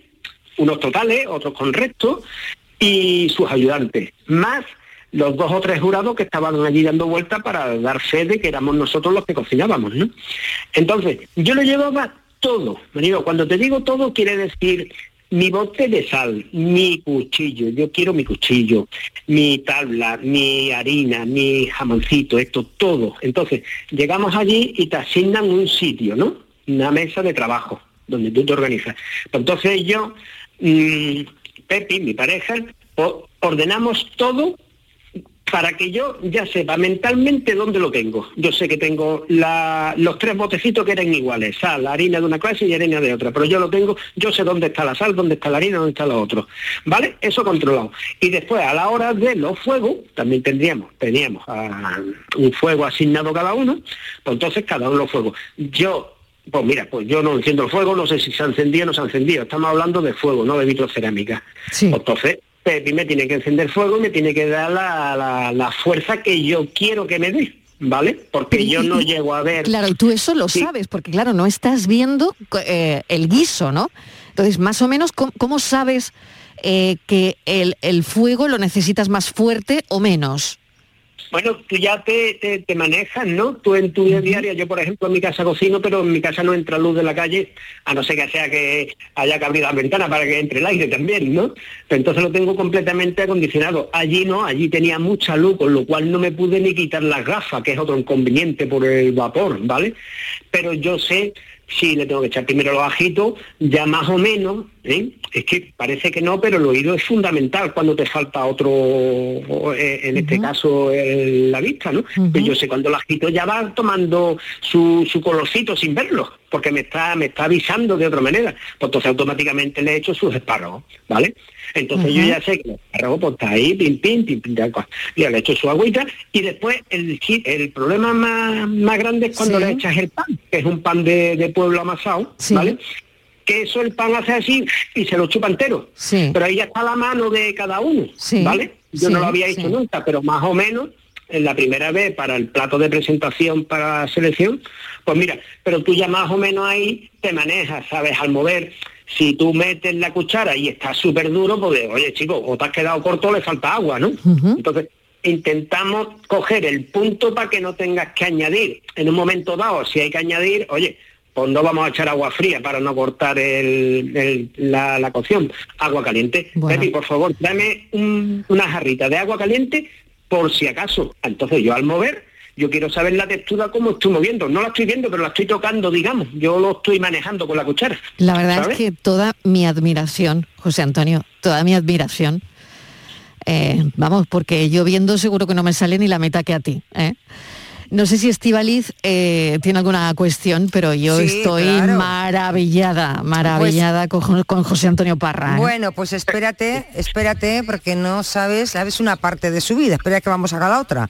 unos totales, otros con resto, y sus ayudantes, más los dos o tres jurados que estaban allí dando vueltas para dar fe de que éramos nosotros los que cocinábamos, ¿no? Entonces, yo lo llevaba todo, cuando te digo todo quiere decir mi bote de sal, mi cuchillo, yo quiero mi cuchillo, mi tabla, mi harina, mi jamoncito, esto, todo. Entonces, llegamos allí y te asignan un sitio, ¿no? Una mesa de trabajo, donde tú te organizas. Pues entonces yo, mmm, Pepi, mi pareja, ordenamos todo para que yo ya sepa mentalmente dónde lo tengo. Yo sé que tengo los tres botecitos que eran iguales, sal, harina de una clase y harina de otra, pero yo lo tengo, yo sé dónde está la sal, dónde está la harina, dónde está lo otro. ¿Vale? Eso controlado. Y después, a la hora de los fuegos, también tendríamos, teníamos ah, un fuego asignado cada uno, pues entonces cada uno los fuegos. Yo pues mira, pues yo no enciendo el fuego, no sé si se ha encendido o no se ha encendido. Estamos hablando de fuego, no de vitrocerámica. Sí. Pues entonces, Pepi me tiene que encender fuego y me tiene que dar la, fuerza que yo quiero que me dé. ¿Vale? Porque yo no llego a ver. Claro, y tú eso lo sabes, porque claro, no estás viendo eh, el guiso, ¿no? Entonces, más o menos, ¿cómo, sabes eh, que el, el fuego lo necesitas más fuerte o menos? Bueno, tú ya te, te, manejas, ¿no? Tú en tu vida diaria, yo por ejemplo en mi casa cocino, pero en mi casa no entra luz de la calle, a no ser que sea que haya que abrir la ventana para que entre el aire también, ¿no? entonces lo tengo completamente acondicionado. Allí no, allí tenía mucha luz, con lo cual no me pude ni quitar las gafas, que es otro inconveniente por el vapor, ¿vale? Pero yo sé sí le tengo que echar primero los ajitos, ya más o menos, ¿eh? es que parece que no, pero el oído es fundamental cuando te falta otro, eh, en este caso la vista, ¿no? Pues yo sé cuando el ajito ya va tomando su, su colorcito sin verlo, porque me está, me está avisando de otra manera, pues entonces automáticamente le echo sus espárragos, ¿vale? Entonces yo ya sé que el espárrago pues, está ahí, pim, pim, pim, pim, ya le echo su agüita y después el, el problema más, más grande es cuando le echas el pan, que es un pan de, pueblo amasado, ¿vale? que eso el pan hace así y se lo chupa entero. Pero ahí ya está la mano de cada uno, ¿vale? Yo no lo había hecho nunca, pero más o menos en la primera vez para el plato de presentación para la selección, pues mira, pero tú ya más o menos ahí te manejas, ¿sabes? Al mover, si tú metes la cuchara y está súper duro, pues oye chico, o te has quedado corto, le falta agua, ¿no? Entonces, intentamos coger el punto para que no tengas que añadir. En un momento dado, si hay que añadir, oye, pues no vamos a echar agua fría para no cortar la, cocción. Agua caliente. Pepi, por favor, dame una jarrita de agua caliente por si acaso. Entonces yo al mover, yo quiero saber la textura cómo estoy moviendo. No la estoy viendo, pero la estoy tocando, digamos. Yo lo estoy manejando con la cuchara. La verdad es que toda mi admiración, José Antonio, toda mi admiración. Eh, vamos, porque yo viendo seguro que no me sale ni la meta que a ti. ¿eh? No sé si Estivaliz eh, tiene alguna cuestión, pero yo estoy maravillada, maravillada pues con, José Antonio Parra. ¿eh? Bueno, pues espérate, espérate, porque no sabes, sabes una parte de su vida, espera que vamos a la otra.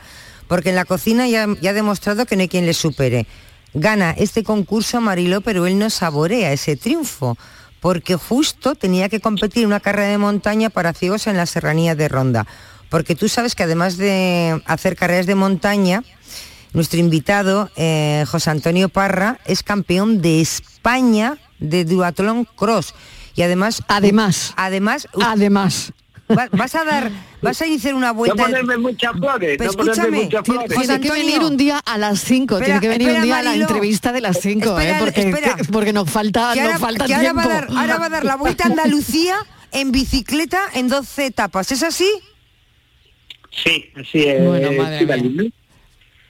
Porque en la cocina ya, ya ha demostrado que no hay quien le supere. Gana este concurso Mariló, pero él no saborea ese triunfo porque justo tenía que competir en una carrera de montaña para ciegos en la serranía de Ronda. Porque tú sabes que además de hacer carreras de montaña, nuestro invitado, eh, José Antonio Parra, es campeón de España de duatlón cross. Y además... Además. Además... Además. Vas a dar, vas a hacer una vuelta. No ponerme muchas flores, no ponerme muchas flores. Tiene que venir un día a las 5, tiene que venir un día a la entrevista de las 5, ¿eh? porque, porque nos falta, nos falta tiempo. Ahora va, a dar, ahora va a dar la vuelta a Andalucía en bicicleta en 12 etapas, ¿es así? Sí, así es. Bueno, madre mía.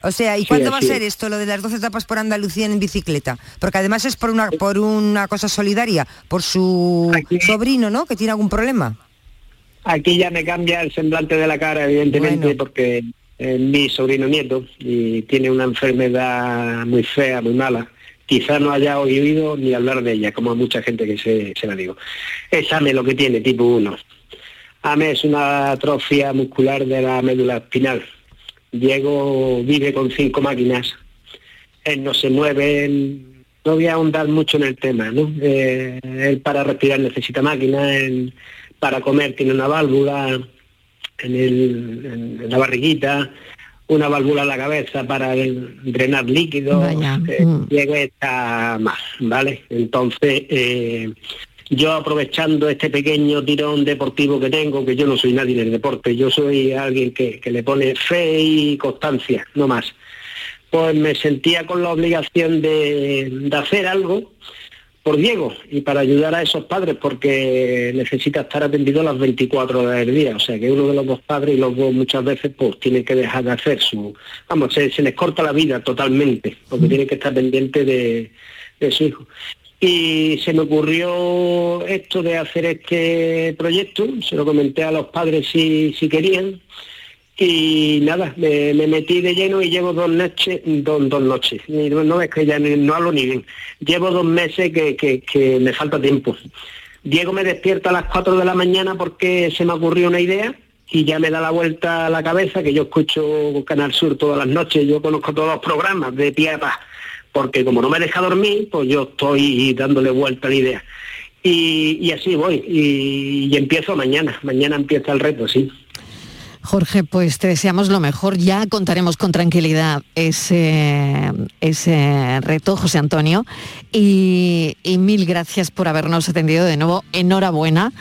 O sea, ¿y cuándo va a ser esto, lo de las 12 etapas por Andalucía en bicicleta? Porque además es por una, por una cosa solidaria, por su sobrino, ¿no? Que tiene algún problema. Aquí ya me cambia el semblante de la cara, evidentemente, porque es mi sobrino nieto y tiene una enfermedad muy fea, muy mala. Quizás no haya oído ni hablar de ella, como a mucha gente que se, se la digo. Es AME lo que tiene, tipo 1. AME es una atrofia muscular de la médula espinal. Diego vive con cinco máquinas. Él no se mueve, él- no voy a ahondar mucho en el tema, ¿no? Eh, él para respirar necesita máquina, él para comer tiene una válvula en, el- en- la barriguita, una válvula en la cabeza para el- drenar líquidos. Vaya, Eh, mm. Está más, ¿vale? Entonces, eh, yo aprovechando este pequeño tirón deportivo que tengo, que yo no soy nadie en el deporte, yo soy alguien que, que le pone fe y constancia, no más. Pues me sentía con la obligación de, de hacer algo por Diego y para ayudar a esos padres porque necesita estar atendido las 24 horas del día. O sea que uno de los dos padres y los dos muchas veces pues tienen que dejar de hacer su... Vamos, se, les corta la vida totalmente porque tienen que estar pendientes de, de su hijo. Y se me ocurrió esto de hacer este proyecto, se lo comenté a los padres si, si querían, y nada, me, me metí de lleno y llevo dos noches, dos, dos noches, no, no es que ya ni- no hablo ni bien, llevo dos meses que, que- que me falta tiempo. Diego me despierta a las 4 de la mañana porque se me ocurrió una idea y ya me da la vuelta a la cabeza, que yo escucho Canal Sur todas las noches, yo conozco todos los programas de pie a pa, porque como no me deja dormir, pues yo estoy dándole vuelta a la idea. Y, y así voy, y empiezo mañana, mañana empieza el reto, sí. Jorge, pues te deseamos lo mejor. Ya contaremos con tranquilidad ese, ese reto, José Antonio. Y, mil gracias por habernos atendido de nuevo. Enhorabuena.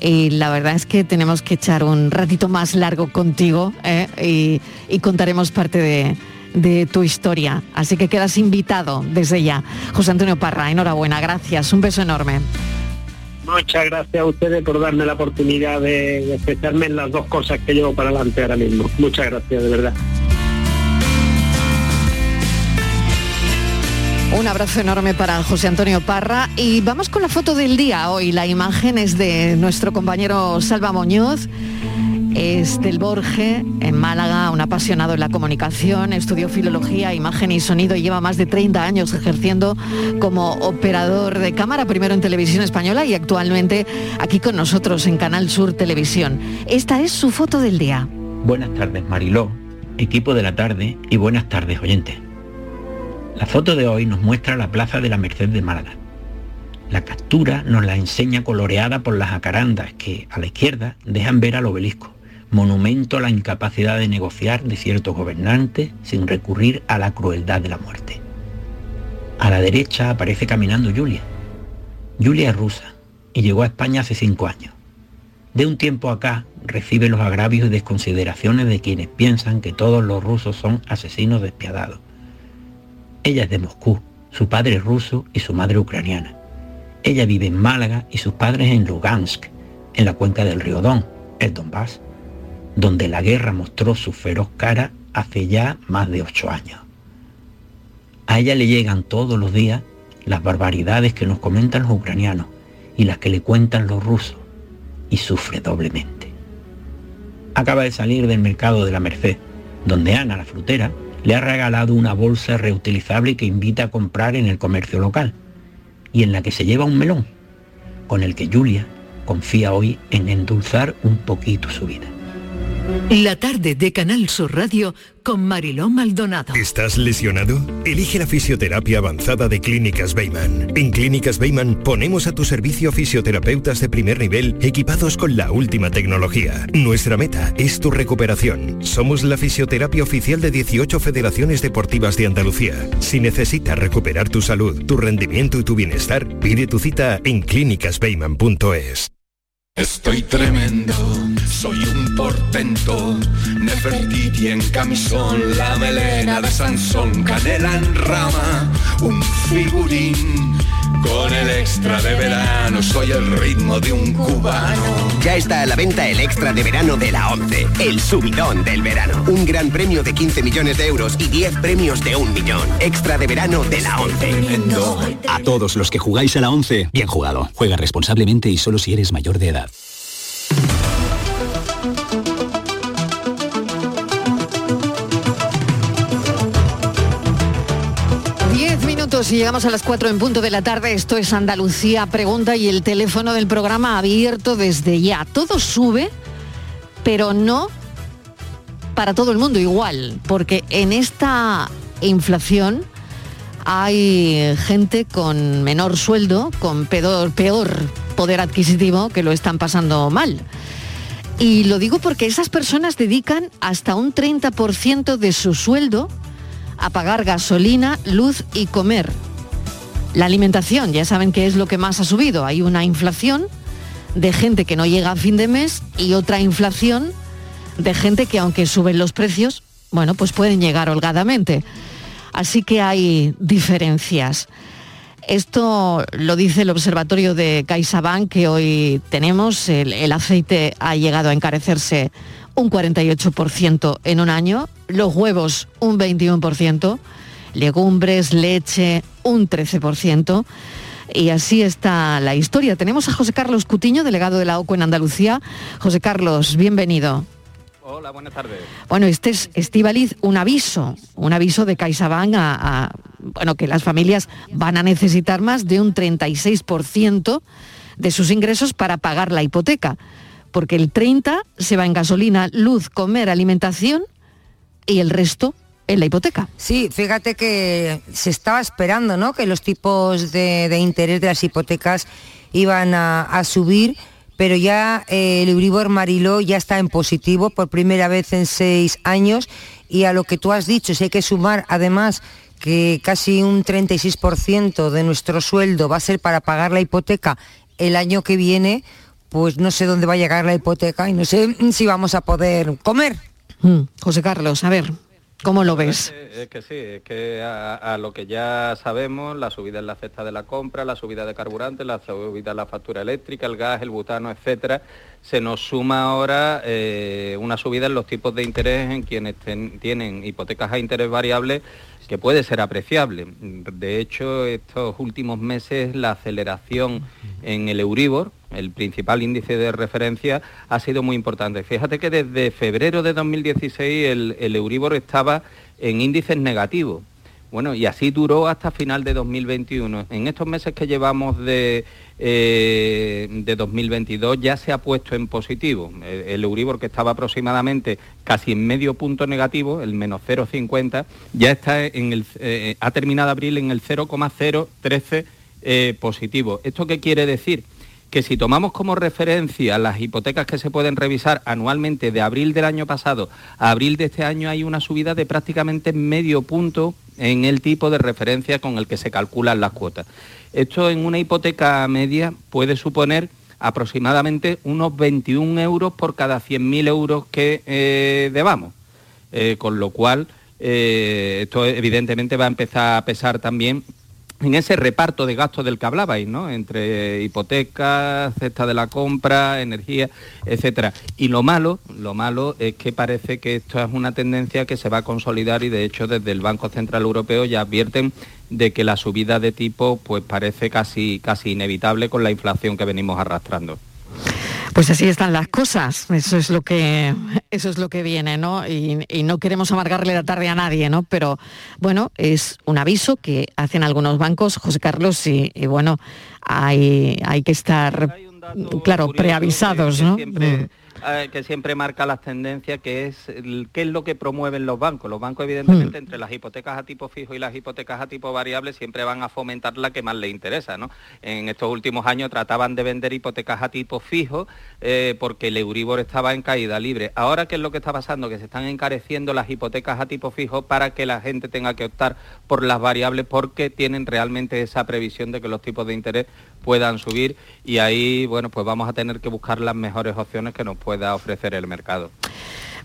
Y la verdad es que tenemos que echar un ratito más largo contigo ¿eh? y, y contaremos parte de, de tu historia. Así que quedas invitado desde ya. José Antonio Parra, enhorabuena. Gracias. Un beso enorme. Muchas gracias a ustedes por darme la oportunidad de, expresarme en las dos cosas que llevo para adelante ahora mismo. Muchas gracias, de verdad. Un abrazo enorme para José Antonio Parra y vamos con la foto del día hoy. La imagen es de nuestro compañero Salva Muñoz. Es del Borge, en Málaga, un apasionado en la comunicación, estudió filología, imagen y sonido y lleva más de 30 años ejerciendo como operador de cámara, primero en televisión española y actualmente aquí con nosotros en Canal Sur Televisión. Esta es su foto del día. Buenas tardes Mariló, equipo de la tarde y buenas tardes oyentes. La foto de hoy nos muestra la Plaza de la Merced de Málaga. La captura nos la enseña coloreada por las jacarandas que, a la izquierda, dejan ver al obelisco, monumento a la incapacidad de negociar de ciertos gobernantes sin recurrir a la crueldad de la muerte. A la derecha aparece caminando Julia. Julia es rusa y llegó a España hace cinco años. De un tiempo acá recibe los agravios y desconsideraciones de quienes piensan que todos los rusos son asesinos despiadados. Ella es de Moscú, su padre es ruso y su madre ucraniana. Ella vive en Málaga y sus padres en Lugansk, en la cuenca del río Don, el Donbass, donde la guerra mostró su feroz cara hace ya más de ocho años. A ella le llegan todos los días las barbaridades que nos comentan los ucranianos y las que le cuentan los rusos, y sufre doblemente. Acaba de salir del mercado de la Merced, donde Ana, la frutera, le ha regalado una bolsa reutilizable que invita a comprar en el comercio local y en la que se lleva un melón, con el que Julia confía hoy en endulzar un poquito su vida. La tarde de Canal Sur Radio con Mariló Maldonado. ¿Estás lesionado? Elige la fisioterapia avanzada de Clínicas Beyman. En Clínicas Beyman ponemos a tu servicio fisioterapeutas de primer nivel equipados con la última tecnología. Nuestra meta es tu recuperación. Somos la fisioterapia oficial de 18 federaciones deportivas de Andalucía. Si necesitas recuperar tu salud, tu rendimiento y tu bienestar, pide tu cita en clínicasbeyman.es. Estoy tremendo, portento, Nefertiti en camisón, la melena de Sansón, canela en rama, un figurín, con el extra de verano, soy el ritmo de un cubano. Ya está a la venta el extra de verano de la 11, el subidón del verano. Un gran premio de 15 millones de euros y 10 premios de un millón. Extra de verano de la 11. A todos los que jugáis a la 11, bien jugado. Juega responsablemente y solo si eres mayor de edad. Minutos y llegamos a las 4 en punto de la tarde. Esto es Andalucía Pregunta y el teléfono del programa abierto desde ya. Todo sube, pero no para todo el mundo igual, porque en esta inflación hay gente con menor sueldo, con peor, peor poder adquisitivo, que lo están pasando mal. Y lo digo porque esas personas dedican hasta un 30% de su sueldo a pagar gasolina, luz y comer. La alimentación, ya saben que es lo que más ha subido. Hay una inflación de gente que no llega a fin de mes y otra inflación de gente que aunque suben los precios, bueno, pues pueden llegar holgadamente. Así que hay diferencias. Esto lo dice el observatorio de CaixaBank que hoy tenemos. El, el aceite ha llegado a encarecerse un 48% en un año, los huevos un 21%, legumbres, leche un 13%. Y así está la historia. Tenemos a José Carlos Cutiño, delegado de la OCU en Andalucía. José Carlos, bienvenido. Hola, buenas tardes. Bueno, este es Estivaliz, un aviso, un aviso de CaixaBank a, a, bueno, que las familias van a necesitar más de un 36% de sus ingresos para pagar la hipoteca, porque el 30 se va en gasolina, luz, comer, alimentación y el resto en la hipoteca. Sí, fíjate que se estaba esperando, ¿no? Que los tipos de, interés de las hipotecas iban a, a subir pero ya eh, el Euribor Mariló ya está en positivo por primera vez en seis años y a lo que tú has dicho, si hay que sumar además que casi un 36% de nuestro sueldo va a ser para pagar la hipoteca el año que viene, pues no sé dónde va a llegar la hipoteca y no sé si vamos a poder comer. Mm, José Carlos, a ver, ¿Cómo lo ves? Es que, es que sí, es que a, a, lo que ya sabemos, la subida en la cesta de la compra, la subida de carburante, la subida en la factura eléctrica, el gas, el butano, etcétera, se nos suma ahora eh, una subida en los tipos de interés en quienes ten, tienen hipotecas a interés variable que puede ser apreciable. De hecho, estos últimos meses la aceleración en el Euribor, el principal índice de referencia, ha sido muy importante. Fíjate que desde febrero de 2016 el, el Euribor estaba en índices negativos. Bueno, y así duró hasta final de 2021. En estos meses que llevamos de, eh, de 2022 ya se ha puesto en positivo. El, el, Euribor que estaba aproximadamente casi en medio punto negativo, el menos 0,50, ya está en el, eh, ha terminado abril en el 0,013 eh, positivo. ¿Esto qué quiere decir? Que si tomamos como referencia las hipotecas que se pueden revisar anualmente de abril del año pasado a abril de este año hay una subida de prácticamente medio punto en el tipo de referencia con el que se calculan las cuotas. Esto en una hipoteca media puede suponer aproximadamente unos 21 euros por cada 100.000 euros que eh, debamos, eh, con lo cual eh, esto evidentemente va a empezar a pesar también en ese reparto de gastos del que hablabais, ¿no? Entre hipotecas, cesta de la compra, energía, etcétera. Y lo malo, lo malo es que parece que esto es una tendencia que se va a consolidar y de hecho desde el Banco Central Europeo ya advierten de que la subida de tipo pues parece casi casi inevitable con la inflación que venimos arrastrando. Pues así están las cosas, eso es lo que, eso es lo que viene, ¿no? Y, y, no queremos amargarle la tarde a nadie, ¿no? Pero bueno, es un aviso que hacen algunos bancos, José Carlos, y, y bueno, hay, hay que estar, claro, preavisados, que, ¿no? Que siempre, eh, que siempre marca las tendencias, que es el, qué es lo que promueven los bancos. Los bancos, evidentemente, mm. entre las hipotecas a tipo fijo y las hipotecas a tipo variable, siempre van a fomentar la que más les interesa. ¿no? En estos últimos años trataban de vender hipotecas a tipo fijo eh, porque el Euribor estaba en caída libre. Ahora, ¿qué es lo que está pasando? Que se están encareciendo las hipotecas a tipo fijo para que la gente tenga que optar por las variables porque tienen realmente esa previsión de que los tipos de interés puedan subir y ahí, bueno, pues vamos a tener que buscar las mejores opciones que nos pueda ofrecer el mercado.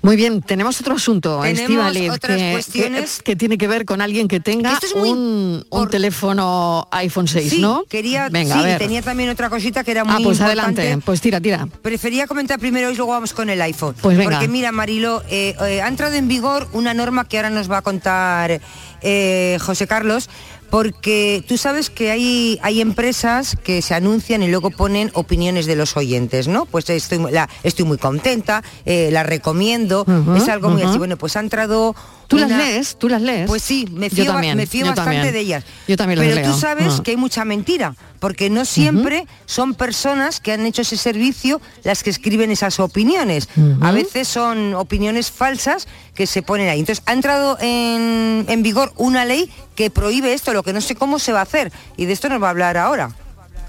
Muy bien, tenemos otro asunto, Estivali, que, que, que, tiene que ver con alguien que tenga es muy un, por... un, teléfono iPhone 6, sí, ¿no? Quería, Venga, sí, tenía también otra cosita que era muy Ah, pues importante. adelante, pues tira, tira. Prefería comentar primero y luego vamos con el iPhone. Pues venga. Porque mira, Marilo, eh, eh, ha entrado en vigor una norma que ahora nos va a contar eh, José Carlos porque tú sabes que hay, hay empresas que se anuncian y luego ponen opiniones de los oyentes, ¿no? Pues estoy, mu- la- estoy muy contenta, eh, la recomiendo, es algo muy así. Bueno, pues ha entrado... ¿Tú las lees? ¿Tú las lees? Pues sí, me fío, también, me fío yo bastante también. de ellas. Yo también las Pero leo. tú sabes Ah. que hay mucha mentira, porque no siempre son personas que han hecho ese servicio las que escriben esas opiniones. A veces son opiniones falsas que se ponen ahí. Entonces, ha entrado en, en vigor una ley que prohíbe esto, lo que no sé cómo se va a hacer. Y de esto nos va a hablar ahora.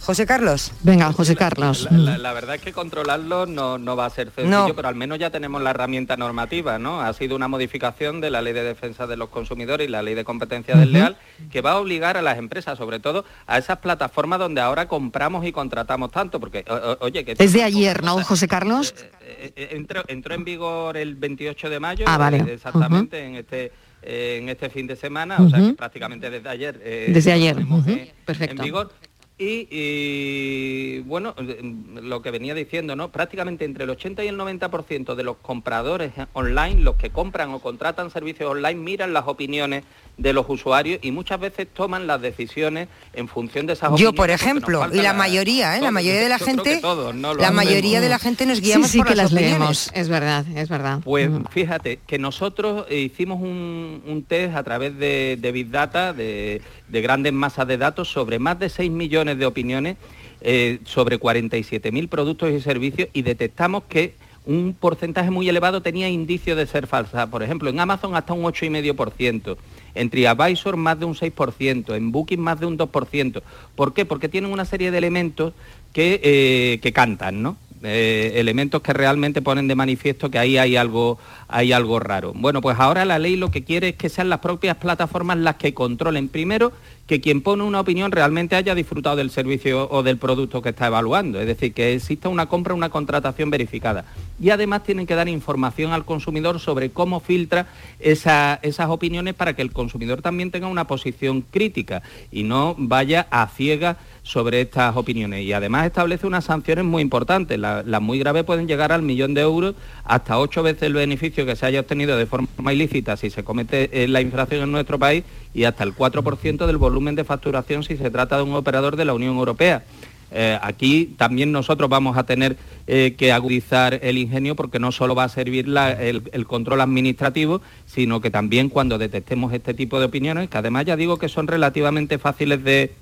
José Carlos. Venga, José Carlos. La, la- la verdad es que controlarlo no, no va a ser sencillo, No. pero al menos ya tenemos la herramienta normativa, ¿no? Ha sido una modificación de la Ley de Defensa de los Consumidores y la Ley de Competencia Desleal que va a obligar a las empresas, sobre todo a esas plataformas donde ahora compramos y contratamos tanto, porque, o- o- oye, que... Es de ayer, ¿no, José Carlos? Eh, eh, entró, entró en vigor el 28 de mayo, Ah, vale. eh, exactamente, en este eh, en este fin de semana, o sea que prácticamente desde ayer. eh, Desde ayer. en- Perfecto. en vigor. Y, y, bueno, eh, lo que venía diciendo, ¿no? Prácticamente entre el 80 y el 90% de los compradores online, los que compran o contratan servicios online, miran las opiniones de los usuarios y muchas veces toman las decisiones en función de esas opiniones. Yo, por ejemplo, y la mayoría, ¿eh? La mayoría de la gente, todos, ¿no? Lo la hacen. mayoría de la gente nos guiamos sí, sí por que las las opiniones. leemos, es verdad, es verdad. Pues fíjate que nosotros eh, hicimos un, un test a través de, de Big Data, de, de grandes masas de datos, sobre más de 6 millones de opiniones, eh, sobre 47.000 productos y servicios y detectamos que un porcentaje muy elevado tenía indicios de ser falsa. Por ejemplo, en Amazon hasta un 8,5%, en TripAdvisor más de un 6%, en Booking más de un 2%. ¿Por qué? Porque tienen una serie de elementos que, eh, que cantan, ¿no? Eh, elementos que realmente ponen de manifiesto que ahí hay algo, hay algo raro. Bueno, pues ahora la ley lo que quiere es que sean las propias plataformas las que controlen primero que quien pone una opinión realmente haya disfrutado del servicio o del producto que está evaluando, es decir, que exista una compra, una contratación verificada. Y además tienen que dar información al consumidor sobre cómo filtra esa- esas opiniones para que el consumidor también tenga una posición crítica y no vaya a ciegas sobre estas opiniones. Y además establece unas sanciones muy importantes. La- las muy graves pueden llegar al millón de euros, hasta ocho veces el beneficio que se haya obtenido de forma ilícita si se comete eh, la infracción en nuestro país y hasta el 4% del volumen de facturación si se trata de un operador de la Unión Europea. Eh, aquí también nosotros vamos a tener eh, que agudizar el ingenio porque no solo va a servir la- el, el control administrativo, sino que también cuando detectemos este tipo de opiniones, que además ya digo que son relativamente fáciles de,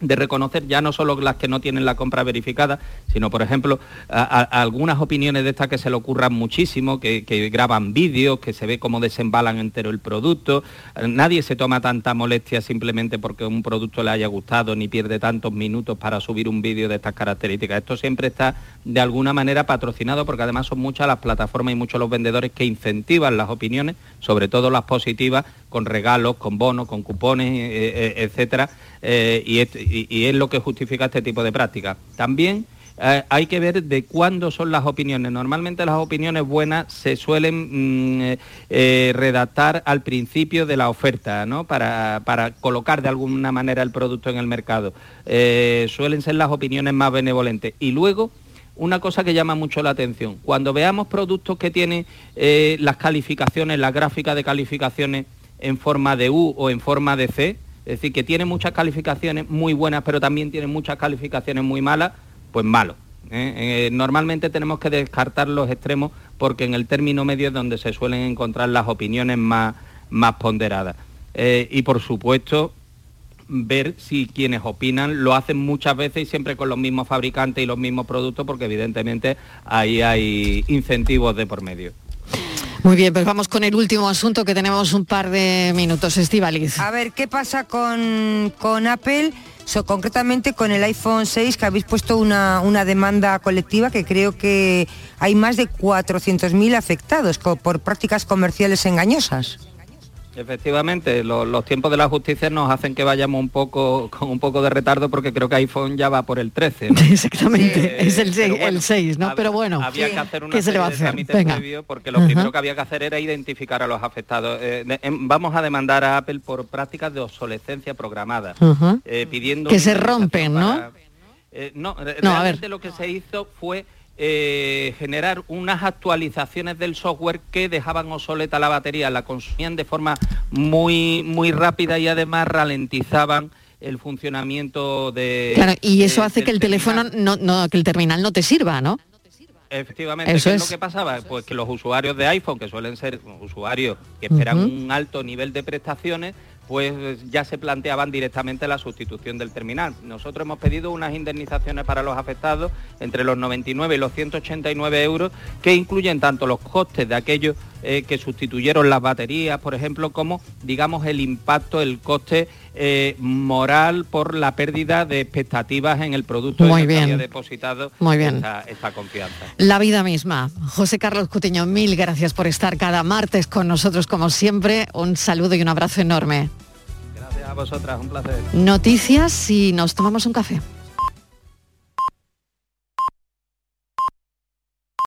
de reconocer ya no solo las que no tienen la compra verificada, sino por ejemplo algunas opiniones de estas que se le ocurran muchísimo, que, que graban vídeos, que se ve cómo desembalan entero el producto. Eh, Nadie se toma tanta molestia simplemente porque un producto le haya gustado ni pierde tantos minutos para subir un vídeo de estas características. Esto siempre está de alguna manera patrocinado porque además son muchas las plataformas y muchos los vendedores que incentivan las opiniones, sobre todo las positivas, con regalos, con bonos, con cupones, eh, eh, etcétera, eh, y, es lo que justifica este tipo de prácticas. También hay que ver de cuándo son las opiniones. Normalmente las opiniones buenas se suelen mm, redactar al principio de la oferta, ¿no? Para, para colocar de alguna manera el producto en el mercado. Suelen ser las opiniones más benevolentes. Y luego una cosa que llama mucho la atención. Cuando veamos productos que tienen las calificaciones, la gráfica de calificaciones en forma de U o en forma de C, es decir, que tiene muchas calificaciones muy buenas, pero también tiene muchas calificaciones muy malas, pues malo. ¿eh? Eh, normalmente tenemos que descartar los extremos porque en el término medio es donde se suelen encontrar las opiniones más, más ponderadas. Eh, y por supuesto, ver si quienes opinan lo hacen muchas veces y siempre con los mismos fabricantes y los mismos productos, porque evidentemente ahí hay incentivos de por medio. Muy bien, pues vamos con el último asunto que tenemos un par de minutos, Estivaliz. A ver, ¿qué pasa con, con Apple? Concretamente con el iPhone 6, que habéis puesto una, una demanda colectiva que creo que hay más de 400.000 afectados por prácticas comerciales engañosas. Efectivamente, lo- los tiempos de la justicia nos hacen que vayamos un poco *laughs* con un poco de retardo porque creo que iPhone ya va por el 13. ¿no? *laughs* Exactamente, es el 6, pero bueno, el 6, ¿no? Pero bueno, Había que hacer una ¿qué se le va a hacer? Venga. porque lo Ajá. primero que había que hacer era identificar a los afectados. Eh, de- em, vamos a demandar a Apple por prácticas de obsolescencia programada, eh, pidiendo Que se rompen, Eh, no, No, a realmente ver. lo que se hizo fue eh, generar unas actualizaciones del software que dejaban obsoleta la batería, la consumían de forma muy, muy rápida y además ralentizaban el funcionamiento de... Claro, y eso de- hace que el teléfono, no, no, que el terminal no te sirva, ¿no? Efectivamente, Eso ¿qué es es. lo que pasaba? Pues que los usuarios de iPhone, que suelen ser usuarios que esperan un alto nivel de prestaciones, pues ya se planteaban directamente la sustitución del terminal. Nosotros hemos pedido unas indemnizaciones para los afectados entre los 99 y los 189 euros, que incluyen tanto los costes de aquellos eh, que sustituyeron las baterías, por ejemplo, como, digamos, el impacto, el coste eh, moral por la pérdida de expectativas en el producto Muy que había bien. depositado Muy bien. Esta, esta confianza. La vida misma. José Carlos Cutiño, mil gracias por estar cada martes con nosotros como siempre. Un saludo y un abrazo enorme. Gracias a vosotras, un placer. Noticias y nos tomamos un café.